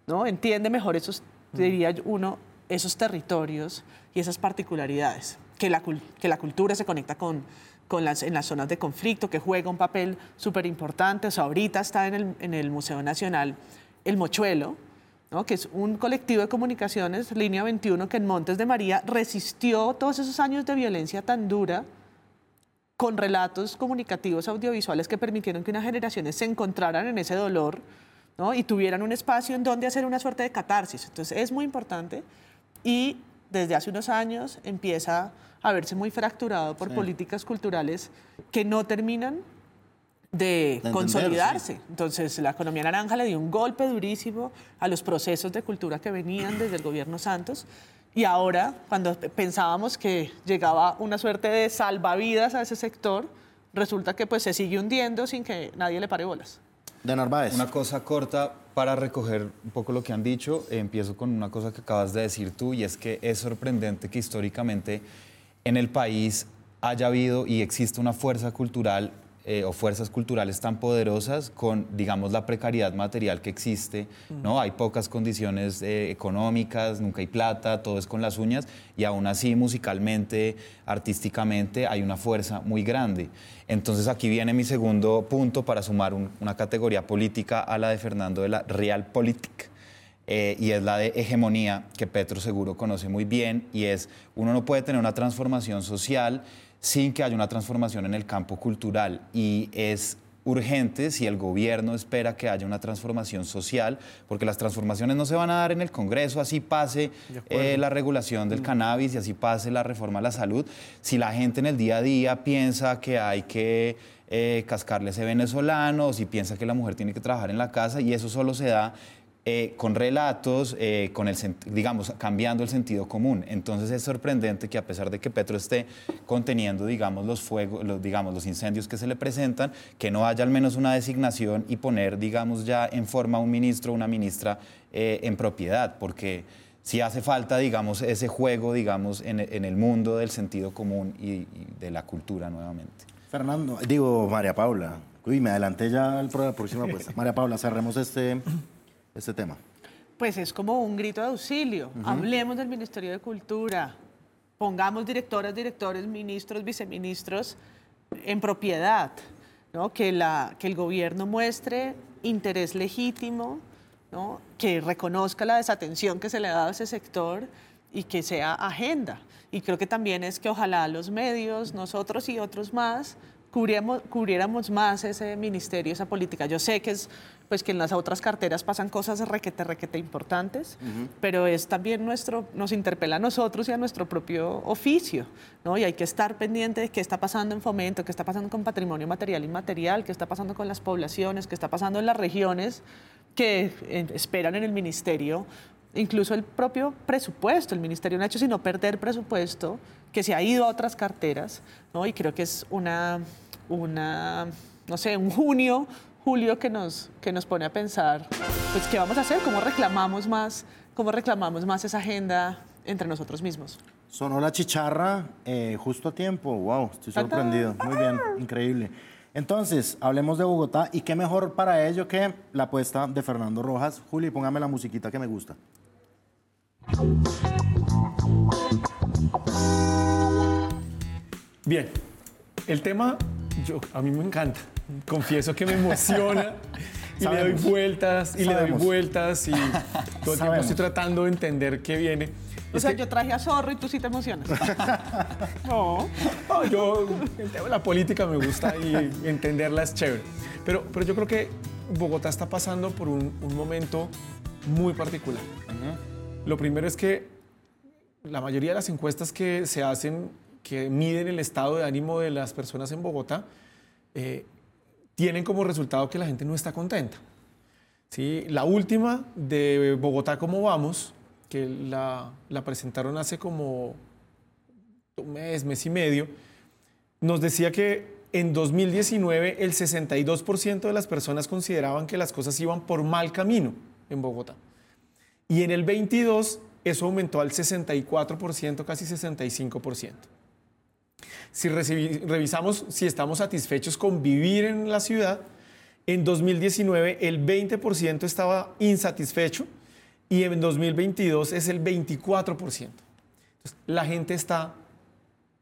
¿no? entiende mejor esos diría uno, esos territorios y esas particularidades, que la, que la cultura se conecta con, con las, en las zonas de conflicto, que juega un papel súper importante. O sea, ahorita está en el, en el, Museo Nacional el Mochuelo, ¿no? que es un colectivo de comunicaciones, Línea 21, que en Montes de María resistió todos esos años de violencia tan dura con relatos comunicativos audiovisuales que permitieron que unas generaciones se encontraran en ese dolor y tuvieran un espacio en donde hacer una suerte de catarsis. Entonces es muy importante y desde hace unos años empieza a verse muy fracturado por políticas culturales que no terminan de, consolidarse. Entonces, la economía naranja le dio un golpe durísimo a los procesos de cultura que venían desde el gobierno Santos. Y ahora, cuando pensábamos que llegaba una suerte de salvavidas a ese sector, resulta que pues se sigue hundiendo sin que nadie le pare bolas de Narváez. Una cosa corta para recoger un poco lo que han dicho. empiezo con una cosa que acabas de decir tú y es que es sorprendente que históricamente en el país haya habido y existe una fuerza cultural eh, o fuerzas culturales tan poderosas con, digamos, la precariedad material que existe, ¿no? Hay pocas condiciones eh, económicas, nunca hay plata, todo es con las uñas, y aún así, musicalmente, artísticamente, hay una fuerza muy grande. Entonces, aquí viene mi segundo punto para sumar una categoría política a la de Fernando de la Realpolitik. Eh, y es la de hegemonía, que Petro seguro conoce muy bien, y es, uno no puede tener una transformación social sin que haya una transformación en el campo cultural. Y es urgente si el gobierno espera que haya una transformación social, porque las transformaciones no se van a dar en el Congreso, así pase eh, la regulación del cannabis y así pase la reforma a la salud. Si la gente en el día a día piensa que hay que eh, cascarle a ese venezolano, si piensa que la mujer tiene que trabajar en la casa, y eso solo se da eh, con relatos, eh, con el, digamos, cambiando el sentido común. Entonces es sorprendente que a pesar de que Petro esté conteniendo, digamos, los fuegos, los, digamos, los incendios que se le presentan, que no haya al menos una designación y poner, digamos, ya en forma un ministro o una ministra eh, en propiedad, porque si hace falta, digamos, ese juego, digamos, en, el mundo del sentido común y, de la cultura nuevamente. Fernando, digo, María Paula, uy, me adelanté ya al la próxima. María Paula, cerremos este este tema? Pues es como un grito de auxilio. Hablemos del Ministerio de Cultura, pongamos directoras, directores, ministros, viceministros en propiedad, ¿no? que, la, que el gobierno muestre interés legítimo, ¿no? que reconozca la desatención que se le ha dado a ese sector y que sea agenda. Y creo que también es que ojalá los medios, nosotros y otros más, cubriéramos, más ese ministerio, esa política. Yo sé que es pues que en las otras carteras pasan cosas requete, requete importantes, pero es también nuestro, nos interpela a nosotros y a nuestro propio oficio, ¿no? Y hay que estar pendiente de qué está pasando en fomento, qué está pasando con patrimonio material y inmaterial, qué está pasando con las poblaciones, qué está pasando en las regiones que eh, esperan en el ministerio incluso el propio presupuesto. El ministerio no ha hecho sino perder presupuesto que se ha ido a otras carteras, ¿no? Y creo que es una, una no sé, un junio, julio que nos, que nos pone a pensar, pues, ¿qué vamos a hacer? ¿Cómo reclamamos más, cómo reclamamos más esa agenda entre nosotros mismos? Sonó la chicharra eh, justo a tiempo. Wow, estoy sorprendido. Muy bien, increíble. Entonces, hablemos de Bogotá y qué mejor para ello que la apuesta de Fernando Rojas. Juli, póngame la musiquita que me gusta. Bien, el tema yo, a mí me encanta. Confieso que me emociona y le doy vueltas y le doy vueltas y todo el tiempo estoy tratando de entender qué viene. O sea, yo traje a Zorro y tú sí te emocionas. no. no. yo, el tema de la política me gusta y entenderla es chévere. Pero, pero yo creo que Bogotá está pasando por un, momento muy particular. Lo primero es que la mayoría de las encuestas que se hacen, que miden el estado de ánimo de las personas en Bogotá, eh, tienen como resultado que la gente no está contenta. ¿Sí? La última de Bogotá, ¿cómo vamos? Que la, presentaron hace como un mes, mes y medio, nos decía que en 2019 el 62% de las personas consideraban que las cosas iban por mal camino en Bogotá. Y en el 22 eso aumentó al 64%, casi 65%. Si revisamos si estamos satisfechos con vivir en la ciudad, en 2019 el 20% estaba insatisfecho y en 2022 es el 24%. Entonces, la gente está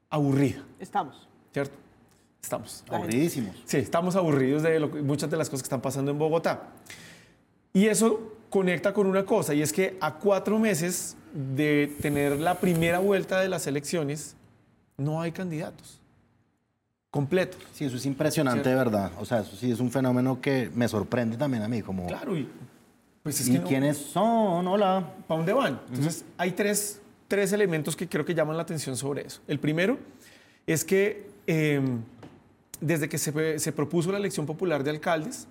aburrida. Estamos. ¿Cierto? Estamos. Aburridísimos. Sí, estamos aburridos de muchas de las cosas que están pasando en Bogotá. Y eso conecta con una cosa, y es que a cuatro meses de tener la primera vuelta de las elecciones, no hay candidatos completos. Sí, eso es impresionante, de verdad. O sea, eso sí es un fenómeno que me sorprende también a mí. Como, claro, y pues es ¿Y quiénes son? Hola. ¿Para dónde van? Entonces, hay tres, tres, elementos que creo que llaman la atención sobre eso. El primero es que em, desde que se, se, propuso la elección popular de alcaldes,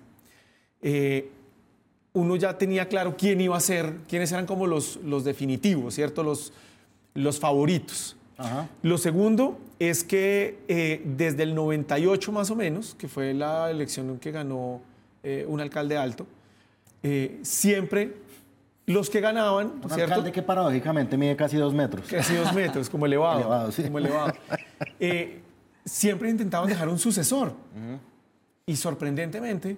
eh, uno ya tenía claro quién iba a ser, quiénes eran como los, los definitivos, ¿cierto? Los, los favoritos. Lo segundo es que eh, desde el 98 más o menos, que fue la elección en que ganó eh, un alcalde alto, eh, siempre los que ganaban... Un alcalde que paradójicamente mide casi dos metros. Casi dos metros, como elevado. elevado, sí. Como elevado. siempre intentaban dejar un sucesor. Y sorprendentemente,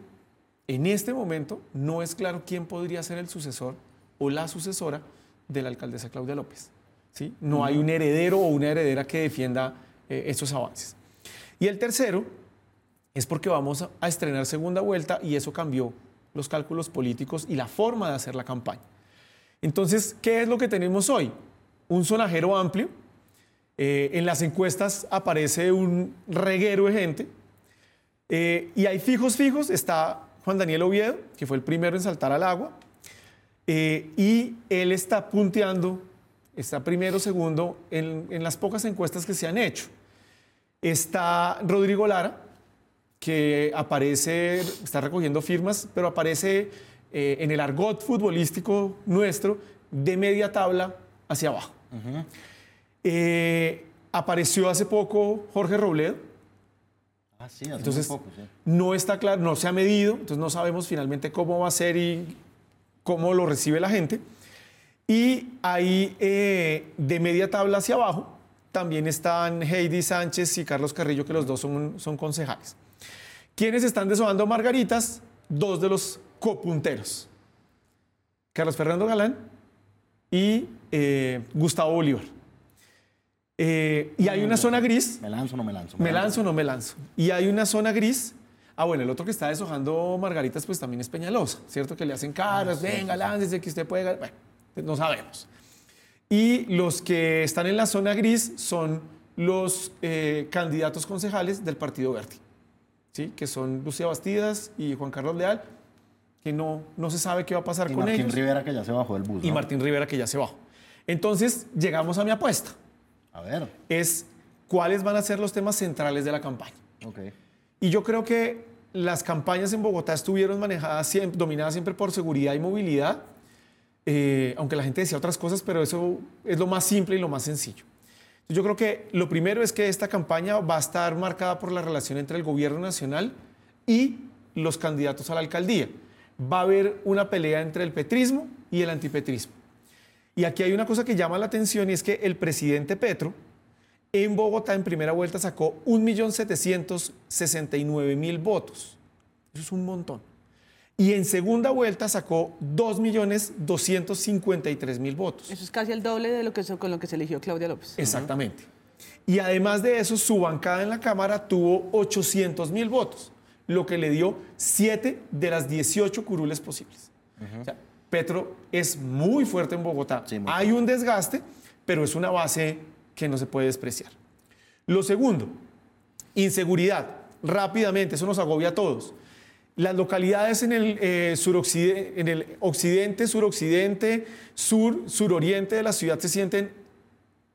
en este momento no es claro quién podría ser el sucesor o la sucesora de la alcaldesa Claudia López. ¿Sí? No hay un heredero o una heredera que defienda eh, esos avances. Y el tercero es porque vamos a estrenar segunda vuelta y eso cambió los cálculos políticos y la forma de hacer la campaña. Entonces, ¿qué es lo que tenemos hoy? Un sonajero amplio. Eh, en las encuestas aparece un reguero de gente Eh, y hay fijos, fijos. Está Juan Daniel Oviedo, que fue el primero en saltar al agua. Eh, y él está punteando, está primero, segundo en, en las pocas encuestas que se han hecho. Está Rodrigo Lara, que aparece, está recogiendo firmas, pero aparece eh, en el argot futbolístico nuestro de media tabla hacia abajo. Eh, apareció hace poco Jorge Robledo. Ah, sí, hace Entonces, poco, sí. no está claro, no se ha medido, entonces no sabemos finalmente cómo va a ser y cómo lo recibe la gente. Y ahí, eh, de media tabla hacia abajo, también están Heidi Sánchez y Carlos Carrillo, que los dos son, son concejales. ¿Quiénes están deshojando margaritas? Dos de los copunteros. Carlos Fernando Galán y eh, Gustavo Bolívar. Eh, y hay una zona gris ¿Me lanzo o no me lanzo? ¿Me lanzo o no me lanzo? Y hay una zona gris. Ah, bueno, el otro que está deshojando margaritas, pues también es Peñalosa, ¿cierto? Que le hacen caras, venga, láncese, que usted puede. Bueno, no sabemos. Y los que están en la zona gris son los eh, candidatos concejales del Partido Verde, ¿sí? Que son Lucía Bastidas y Juan Carlos Leal, que no, no se sabe qué va a pasar Y con Martín ellos. Rivera, que ya se bajó del bus. Y ¿no? Martín Rivera, que ya se bajó. Entonces, llegamos a mi apuesta. A ver. Es cuáles van a ser los temas centrales de la campaña. Ok. Y yo creo que las campañas en Bogotá estuvieron manejadas, siempre, dominadas siempre por seguridad y movilidad, eh, aunque la gente decía otras cosas, pero eso es lo más simple y lo más sencillo. Yo creo que lo primero es que esta campaña va a estar marcada por la relación entre el gobierno nacional y los candidatos a la alcaldía. Va a haber una pelea entre el petrismo y el antipetrismo. Y aquí hay una cosa que llama la atención y es que el presidente Petro en Bogotá en primera vuelta sacó 1.769.000 votos. Eso es un montón. Y en segunda vuelta sacó 2.253.000 votos. Eso es casi el doble de lo que se- con lo que se eligió Claudia López. Exactamente. Y además de eso, su bancada en la Cámara tuvo 800.000 votos, lo que le dio 7 de las 18 curules posibles. O sea, Petro es muy fuerte en Bogotá. Sí, Hay un desgaste, pero es una base que no se puede despreciar. Lo segundo, inseguridad. Rápidamente, eso nos agobia a todos. Las localidades en el, eh, en el occidente, suroccidente, sur, suroriente de la ciudad se sienten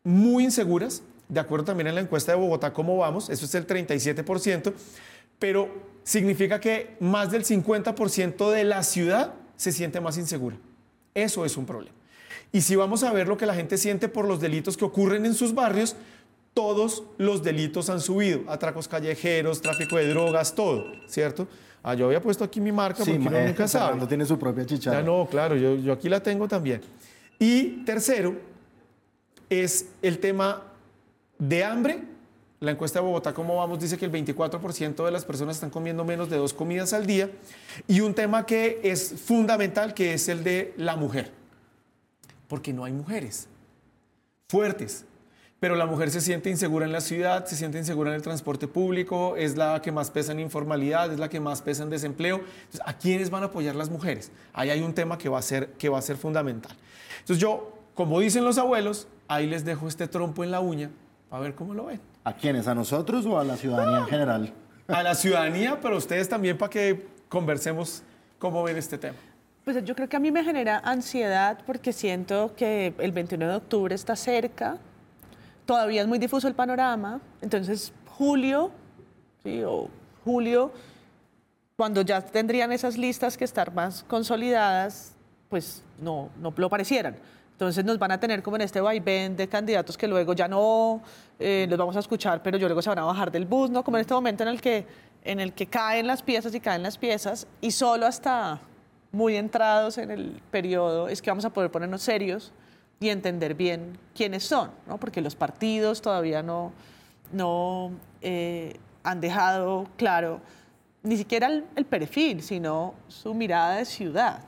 muy inseguras, de acuerdo también en la encuesta de Bogotá, cómo vamos, eso es el 37%, pero significa que más del 50% de la ciudad se siente más insegura. Eso es un problema. Y si vamos a ver lo que la gente siente por los delitos que ocurren en sus barrios, todos los delitos han subido, atracos callejeros, tráfico de drogas, todo, ¿cierto? Ah, yo había puesto aquí mi marca Sí, porque uno eh, nunca sabe. Fernando tiene su propia chicharra. Ya no, claro, yo, yo aquí la tengo también. Y tercero, es el tema de hambre. La encuesta de Bogotá, ¿cómo vamos? Dice que el 24% de las personas están comiendo menos de dos comidas al día. Y un tema que es fundamental, que es el de la mujer. Porque no hay mujeres fuertes. Pero la mujer se siente insegura en la ciudad, se siente insegura en el transporte público, es la que más pesa en informalidad, es la que más pesa en desempleo. Entonces, ¿a quiénes van a apoyar las mujeres? Ahí hay un tema que va a ser, que va a ser fundamental. Entonces yo, como dicen los abuelos, ahí les dejo este trompo en la uña, a ver cómo lo ven. ¿A quiénes? ¿A nosotros o a la ciudadanía en general? A la ciudadanía, pero ustedes también para que conversemos cómo ven este tema. Pues yo creo que a mí me genera ansiedad porque siento que el 21 de octubre está cerca, todavía es muy difuso el panorama, entonces julio, ¿sí? o julio, cuando ya tendrían esas listas que estar más consolidadas, pues no, no lo parecieran. Entonces nos van a tener como en este vaivén de candidatos que luego ya no eh, los vamos a escuchar, pero yo luego se van a bajar del bus, ¿no? Como en este momento en el que, en el que caen las piezas y caen las piezas y solo hasta muy entrados en el periodo es que vamos a poder ponernos serios y entender bien quiénes son, ¿no? Porque los partidos todavía no, no eh, han dejado claro ni siquiera el, el perfil, sino su mirada de ciudad.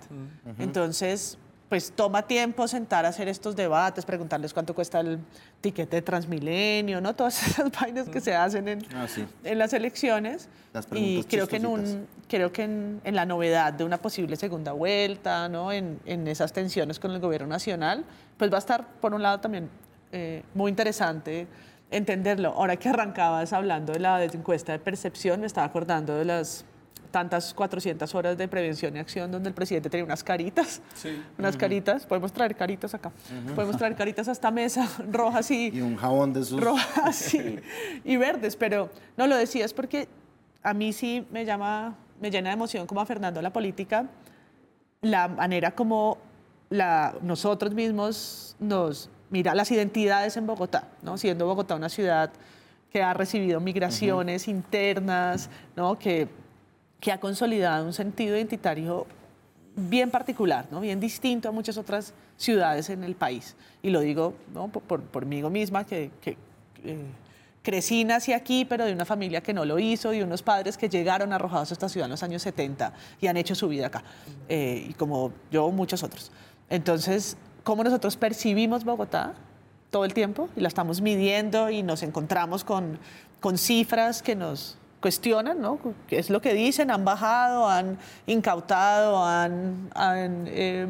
Entonces, pues toma tiempo sentar a hacer estos debates, preguntarles cuánto cuesta el tiquete de Transmilenio, ¿no? Todas esas vainas que se hacen en, Ah, sí. en las elecciones. Las y creo que en un creo que en, en la novedad de una posible segunda vuelta, ¿no? en, en esas tensiones con el gobierno nacional, pues va a estar, por un lado, también eh, muy interesante entenderlo. Ahora que arrancabas hablando de la encuesta de percepción, me estaba acordando de las tantas 400 horas de prevención y acción donde el presidente tenía unas caritas, unas caritas, podemos traer caritas acá, podemos traer caritas a esta mesa, rojas y... Y un jabón de sus... Rojas y, y verdes, pero no lo decías porque a mí sí me llama, me llena de emoción como a Fernando la política, la manera como la, nosotros mismos nos mira las identidades en Bogotá, ¿no? siendo Bogotá una ciudad que ha recibido migraciones internas, ¿no? que, que ha consolidado un sentido identitario bien particular, ¿no? bien distinto a muchas otras ciudades en el país. Y lo digo ¿no? por, por, mí misma, que, que eh, crecí, nací aquí, pero de una familia que no lo hizo, y unos padres que llegaron arrojados a esta ciudad en los años 70 y han hecho su vida acá, eh, y como yo, muchos otros. Entonces, cómo nosotros percibimos Bogotá todo el tiempo y la estamos midiendo y nos encontramos con, con cifras que nos cuestionan, ¿no? ¿Qué es lo que dicen? Han bajado, han incautado, han, han eh,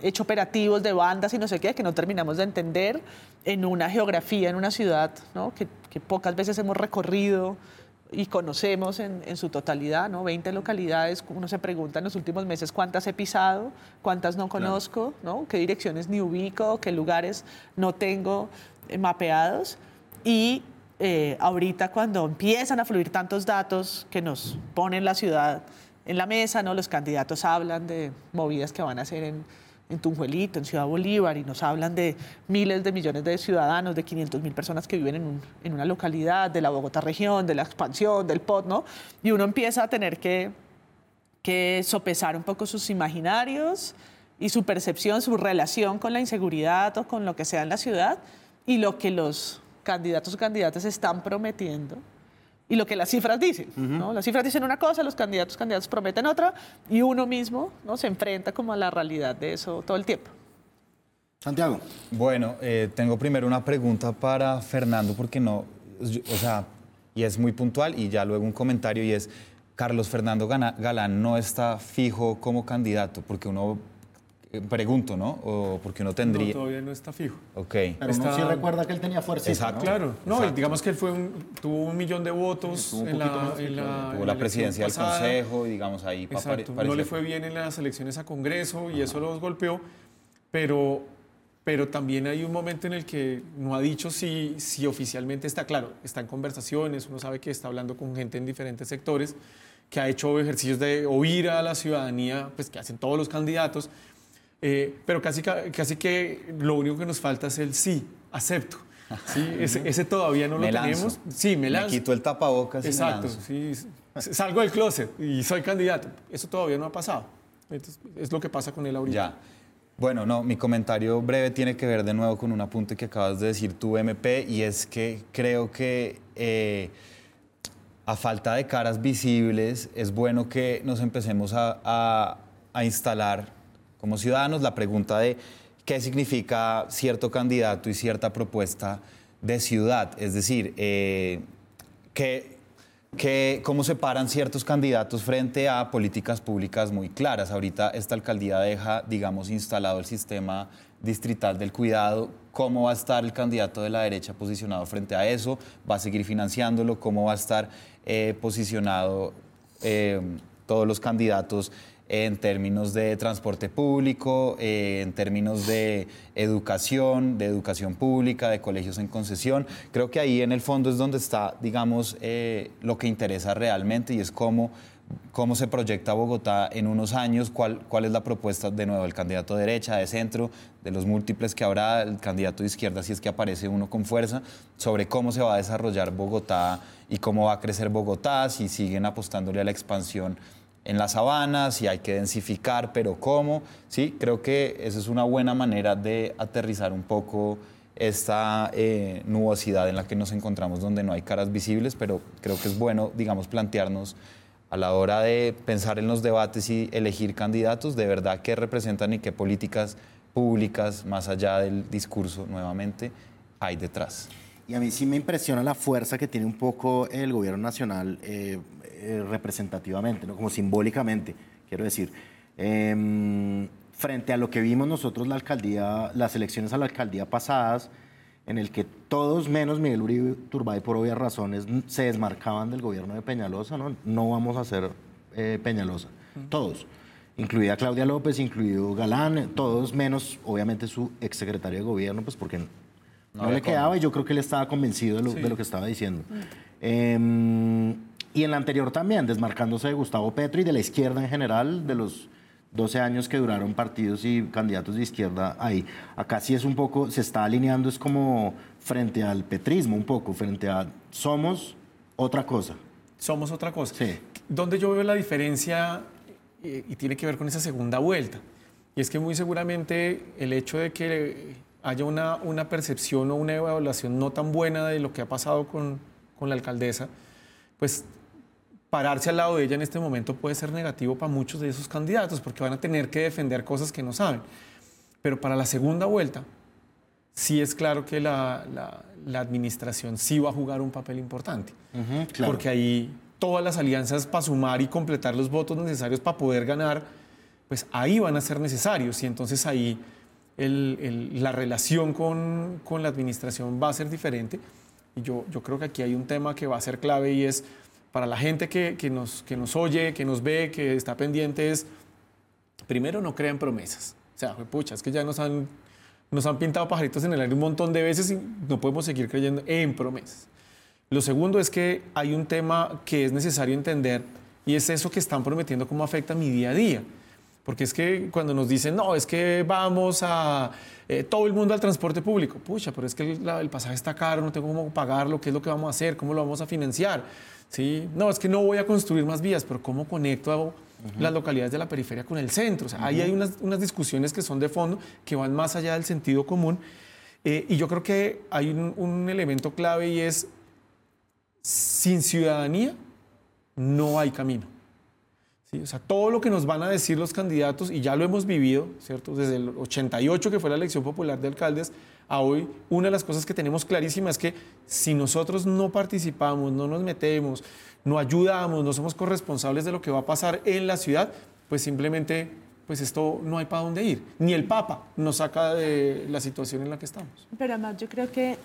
hecho operativos de bandas y no sé qué, que no terminamos de entender en una geografía, en una ciudad, ¿no? Que, que pocas veces hemos recorrido y conocemos en, en, su totalidad, ¿no? 20 localidades, uno se pregunta en los últimos meses cuántas he pisado, cuántas no conozco, ¿no? qué direcciones ni ubico, qué lugares no tengo eh, mapeados. Y eh, ahorita cuando empiezan a fluir tantos datos que nos ponen la ciudad en la mesa, ¿no? los candidatos hablan de movidas que van a hacer en en Tunjuelito, en Ciudad Bolívar, y nos hablan de miles de millones de ciudadanos, de 500 mil personas que viven en, una localidad, de la Bogotá región, de la expansión, del POT, ¿no? Y uno empieza a tener que, que sopesar un poco sus imaginarios y su percepción, su relación con la inseguridad o con lo que sea en la ciudad y lo que los candidatos o candidatas están prometiendo y lo que las cifras dicen. ¿no? Las cifras dicen una cosa, los candidatos candidatos prometen otra y uno mismo ¿no? se enfrenta como a la realidad de eso todo el tiempo. Santiago. Bueno, eh, tengo primero una pregunta para Fernando porque no, o sea, y es muy puntual y ya luego un comentario y es, Carlos Fernando Galán no está fijo como candidato porque uno Pregunto, ¿no? O porque uno tendría... No, todavía no está fijo. Ok. Pero está... uno sí recuerda que él tenía fuerza. Exacto. Claro. No, Exacto. digamos que él fue un, tuvo un millón de votos un en la, más, en la, Tuvo en la la presidencia del. Consejo y digamos ahí... Exacto. pare- No le fue bien en las elecciones a Congreso y eso los golpeó, pero, pero también hay un momento en el que no ha dicho si, si oficialmente está claro. Está en conversaciones, uno sabe que está hablando con gente en diferentes sectores, que ha hecho ejercicios de oír a la ciudadanía, pues que hacen todos los candidatos, eh, pero casi, ca- casi que lo único que nos falta es el sí, acepto. ¿sí? Ese, ese todavía no lo Me lanzo. tenemos. Sí, me lanzo. quito el tapabocas y me Exacto, lanzo. sí. Salgo del closet y soy candidato. Eso todavía no ha pasado. Entonces, es lo que pasa con él ahorita. Ya. Bueno, no, mi comentario breve tiene que ver de nuevo con un apunte que acabas de decir tú, MP, y es que creo que eh, a falta de caras visibles es bueno que nos empecemos a, a- a instalar como ciudadanos la pregunta de qué significa cierto candidato y cierta propuesta de ciudad. Es decir, eh, que, cómo se paran ciertos candidatos frente a políticas públicas muy claras. Ahorita esta alcaldía deja, digamos, instalado el sistema distrital del cuidado. ¿Cómo va a estar el candidato de la derecha posicionado frente a eso? ¿Va a seguir financiándolo? ¿Cómo va a estar eh, posicionado eh, todos los candidatos en términos de transporte público, eh, en términos de educación, de educación pública, de colegios en concesión. Creo que ahí en el fondo es donde está, digamos, eh, lo que interesa realmente y es cómo, cómo se proyecta Bogotá en unos años, cuál, cuál es la propuesta de nuevo del candidato de derecha, de centro, de los múltiples que habrá, el candidato de izquierda, si es que aparece uno con fuerza, sobre cómo se va a desarrollar Bogotá y cómo va a crecer Bogotá, si siguen apostándole a la expansión en las sabanas, si hay que densificar, pero cómo. Sí, creo que esa es una buena manera de aterrizar un poco esta eh, nubosidad en la que nos encontramos, donde no hay caras visibles, pero creo que es bueno, digamos, plantearnos a la hora de pensar en los debates y elegir candidatos, de verdad qué representan y qué políticas públicas, más allá del discurso, nuevamente, hay detrás. Y a mí sí me impresiona la fuerza que tiene un poco el gobierno nacional eh, eh, representativamente, ¿no? como simbólicamente, quiero decir. Em, frente a lo que vimos nosotros la alcaldía, las elecciones a la alcaldía pasadas, en el que todos menos Miguel Uribe Turbay por obvias razones se desmarcaban del gobierno de Peñalosa, ¿no? No vamos a ser eh, Peñalosa, todos, incluida Claudia López, incluido Galán, todos menos obviamente su exsecretario de gobierno, pues porque no, le quedaba y yo creo que él estaba convencido de lo, de lo que estaba diciendo. Em, y en la anterior también, desmarcándose de Gustavo Petro y de la izquierda en general, de los 12 años que duraron partidos y candidatos de izquierda ahí. Acá sí es un poco, se está alineando, es como frente al petrismo, un poco, frente a somos otra cosa. Somos otra cosa. Sí. Donde yo veo la diferencia eh, y tiene que ver con esa segunda vuelta. Y es que muy seguramente el hecho de que haya una, una percepción o una evaluación no tan buena de lo que ha pasado con, con la alcaldesa, pues pararse al lado de ella en este momento puede ser negativo para muchos de esos candidatos porque van a tener que defender cosas que no saben. Pero para la segunda vuelta, sí es claro que la, la- la administración sí va a jugar un papel importante. claro. Porque ahí todas las alianzas para sumar y completar los votos necesarios para poder ganar, pues ahí van a ser necesarios. Y entonces ahí el- el- la relación con, con la administración va a ser diferente. Y yo, yo creo que aquí hay un tema que va a ser clave y es para la gente que, que nos, que nos oye, que nos ve, que está pendiente, es primero no crean promesas. O sea, pucha, es que ya nos han, nos han pintado pajaritos en el aire un montón de veces y no podemos seguir creyendo en promesas. Lo segundo es que hay un tema que es necesario entender y es eso que están prometiendo cómo afecta mi día a día. Porque es que cuando nos dicen, no, es que vamos a eh, todo el mundo al transporte público, pucha, pero es que el, la- el pasaje está caro, no tengo cómo pagarlo, ¿qué es lo que vamos a hacer? ¿Cómo lo vamos a financiar? ¿Sí? No, es que no voy a construir más vías, pero ¿cómo conecto las localidades de la periferia con el centro? O sea, ahí hay unas, unas discusiones que son de fondo, que van más allá del sentido común. Eh, y yo creo que hay un, un elemento clave y es, sin ciudadanía no hay camino. Todo lo que nos van a decir los candidatos, y ya lo hemos vivido, ¿cierto? Desde el 88, que fue la elección popular de alcaldes, a hoy, una de las cosas que tenemos clarísima es que si nosotros no participamos, no nos metemos, no ayudamos, no somos corresponsables de lo que va a pasar en la ciudad, pues simplemente, pues esto no hay para dónde ir. Ni el Papa nos saca de la situación en la que estamos. Pero además yo creo que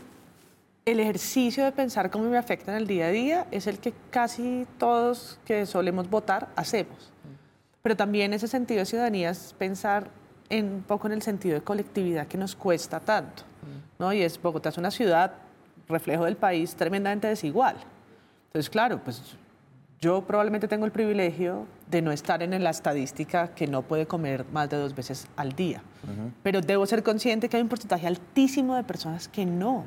el ejercicio de pensar cómo me afecta en el día a día es el que casi todos que solemos votar hacemos. Pero también ese sentido de ciudadanía es pensar en, un poco en el sentido de colectividad que nos cuesta tanto. ¿no? Y es Bogotá es una ciudad, reflejo del país, tremendamente desigual. Entonces, claro, pues yo probablemente tengo el privilegio de no estar en la estadística que no puede comer más de dos veces al día. Pero debo ser consciente que hay un porcentaje altísimo de personas que no,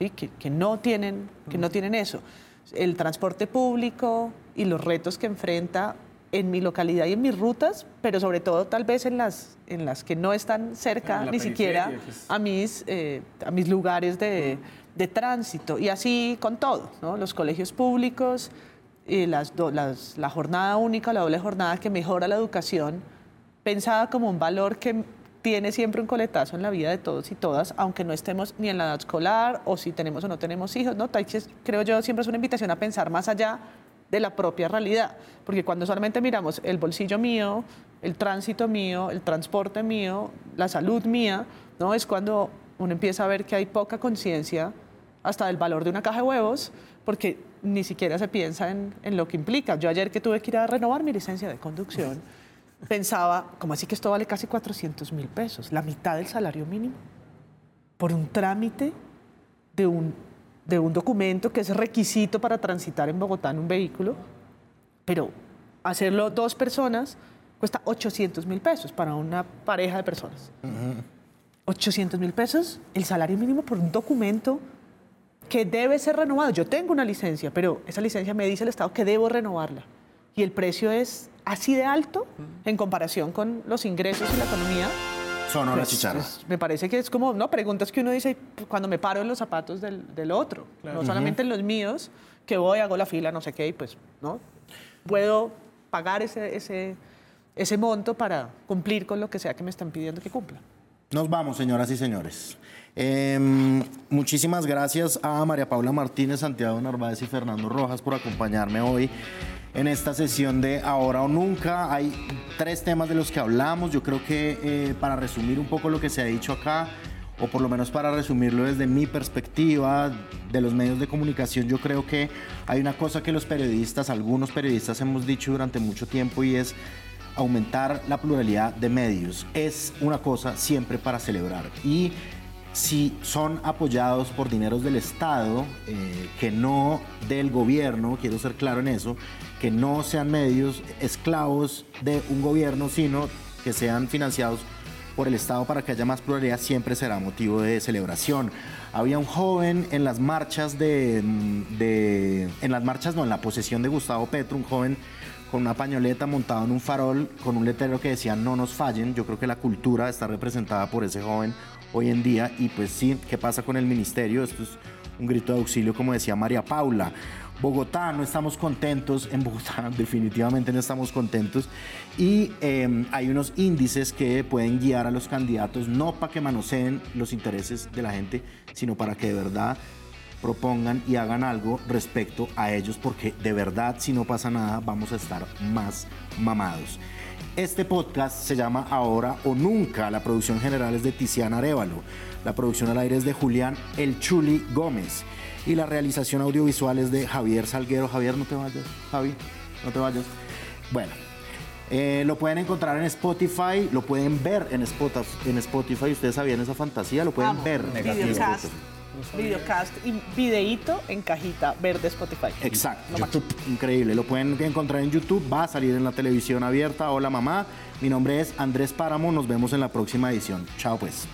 ¿sí? que, que no tienen, que no tienen eso. El transporte público y los retos que enfrenta en mi localidad y en mis rutas, pero sobre todo tal vez en las, en las que no están cerca ni siquiera es- a mis, eh, a mis lugares de, de tránsito. Y así con todo, ¿no? los colegios públicos, y las, do- las- la jornada única, la doble jornada que mejora la educación, pensada como un valor que tiene siempre un coletazo en la vida de todos y todas, aunque no estemos ni en la edad escolar o si tenemos o no tenemos hijos, ¿no? Taichi, creo yo, siempre es una invitación a pensar más allá de la propia realidad, porque cuando solamente miramos el bolsillo mío, el tránsito mío, el transporte mío, la salud mía, ¿no? Es cuando uno empieza a ver que hay poca conciencia hasta del valor de una caja de huevos, porque ni siquiera se piensa en, en lo que implica. Yo ayer que tuve que ir a renovar mi licencia de conducción, pensaba, ¿cómo así que esto vale casi 400 mil pesos? La mitad del salario mínimo por un trámite de un, de un documento que es requisito para transitar en Bogotá en un vehículo, pero hacerlo dos personas cuesta 800 mil pesos para una pareja de personas. 800 mil pesos el salario mínimo por un documento que debe ser renovado. Yo tengo una licencia, pero esa licencia me dice el Estado que debo renovarla. Y el precio es así de alto en comparación con los ingresos y la economía. Sonó la Pues, chicharra. pues, me parece que es como, ¿no? Preguntas que uno dice cuando me paro en los zapatos del, del otro. No solamente en los míos, que voy, hago la fila, no sé qué, y pues, ¿no? Puedo pagar ese, ese, ese monto para cumplir con lo que sea que me están pidiendo que cumpla. Nos vamos, señoras y señores. Em, muchísimas gracias a María Paula Martínez, Santiago Narváez y Fernando Rojas por acompañarme hoy en esta sesión de Ahora o Nunca. Hay tres temas de los que hablamos. Yo creo que eh, para resumir un poco lo que se ha dicho acá, o por lo menos para resumirlo desde mi perspectiva de los medios de comunicación, yo creo que hay una cosa que los periodistas, algunos periodistas hemos dicho durante mucho tiempo y es aumentar la pluralidad de medios. Es una cosa siempre para celebrar. Y si son apoyados por dineros del Estado, eh, que no del gobierno, quiero ser claro en eso, que no sean medios esclavos de un gobierno, sino que sean financiados por el Estado para que haya más pluralidad, siempre será motivo de celebración. Había un joven en las marchas de, en las marchas no, en la posesión de Gustavo Petro, un joven con una pañoleta montado en un farol con un letrero que decía no nos fallen. Yo creo que la cultura está representada por ese joven hoy en día y pues sí, ¿qué pasa con el ministerio? Esto es un grito de auxilio como decía María Paula. Bogotá, no estamos contentos, en Bogotá definitivamente no estamos contentos y em, hay unos índices que pueden guiar a los candidatos no para que manoseen los intereses de la gente, sino para que de verdad propongan y hagan algo respecto a ellos, porque de verdad si no pasa nada vamos a estar más mamados. Este podcast se llama Ahora o Nunca. La producción general es de Tiziana Arevalo. La producción al aire es de Julián El Chuli Gómez. Y la realización audiovisual es de Javier Salguero. Javier, no te vayas. Javi, no te vayas. Bueno, eh, lo pueden encontrar en Spotify, lo pueden ver en Spotify. En Spotify. ¿Ustedes sabían esa fantasía? Lo pueden ver. Videocast, videocast y videíto en cajita verde Spotify. Exacto. Increíble. Lo pueden encontrar en YouTube. Va a salir en la televisión abierta. Hola mamá. Mi nombre es Andrés Páramo. Nos vemos en la próxima edición. Chao pues.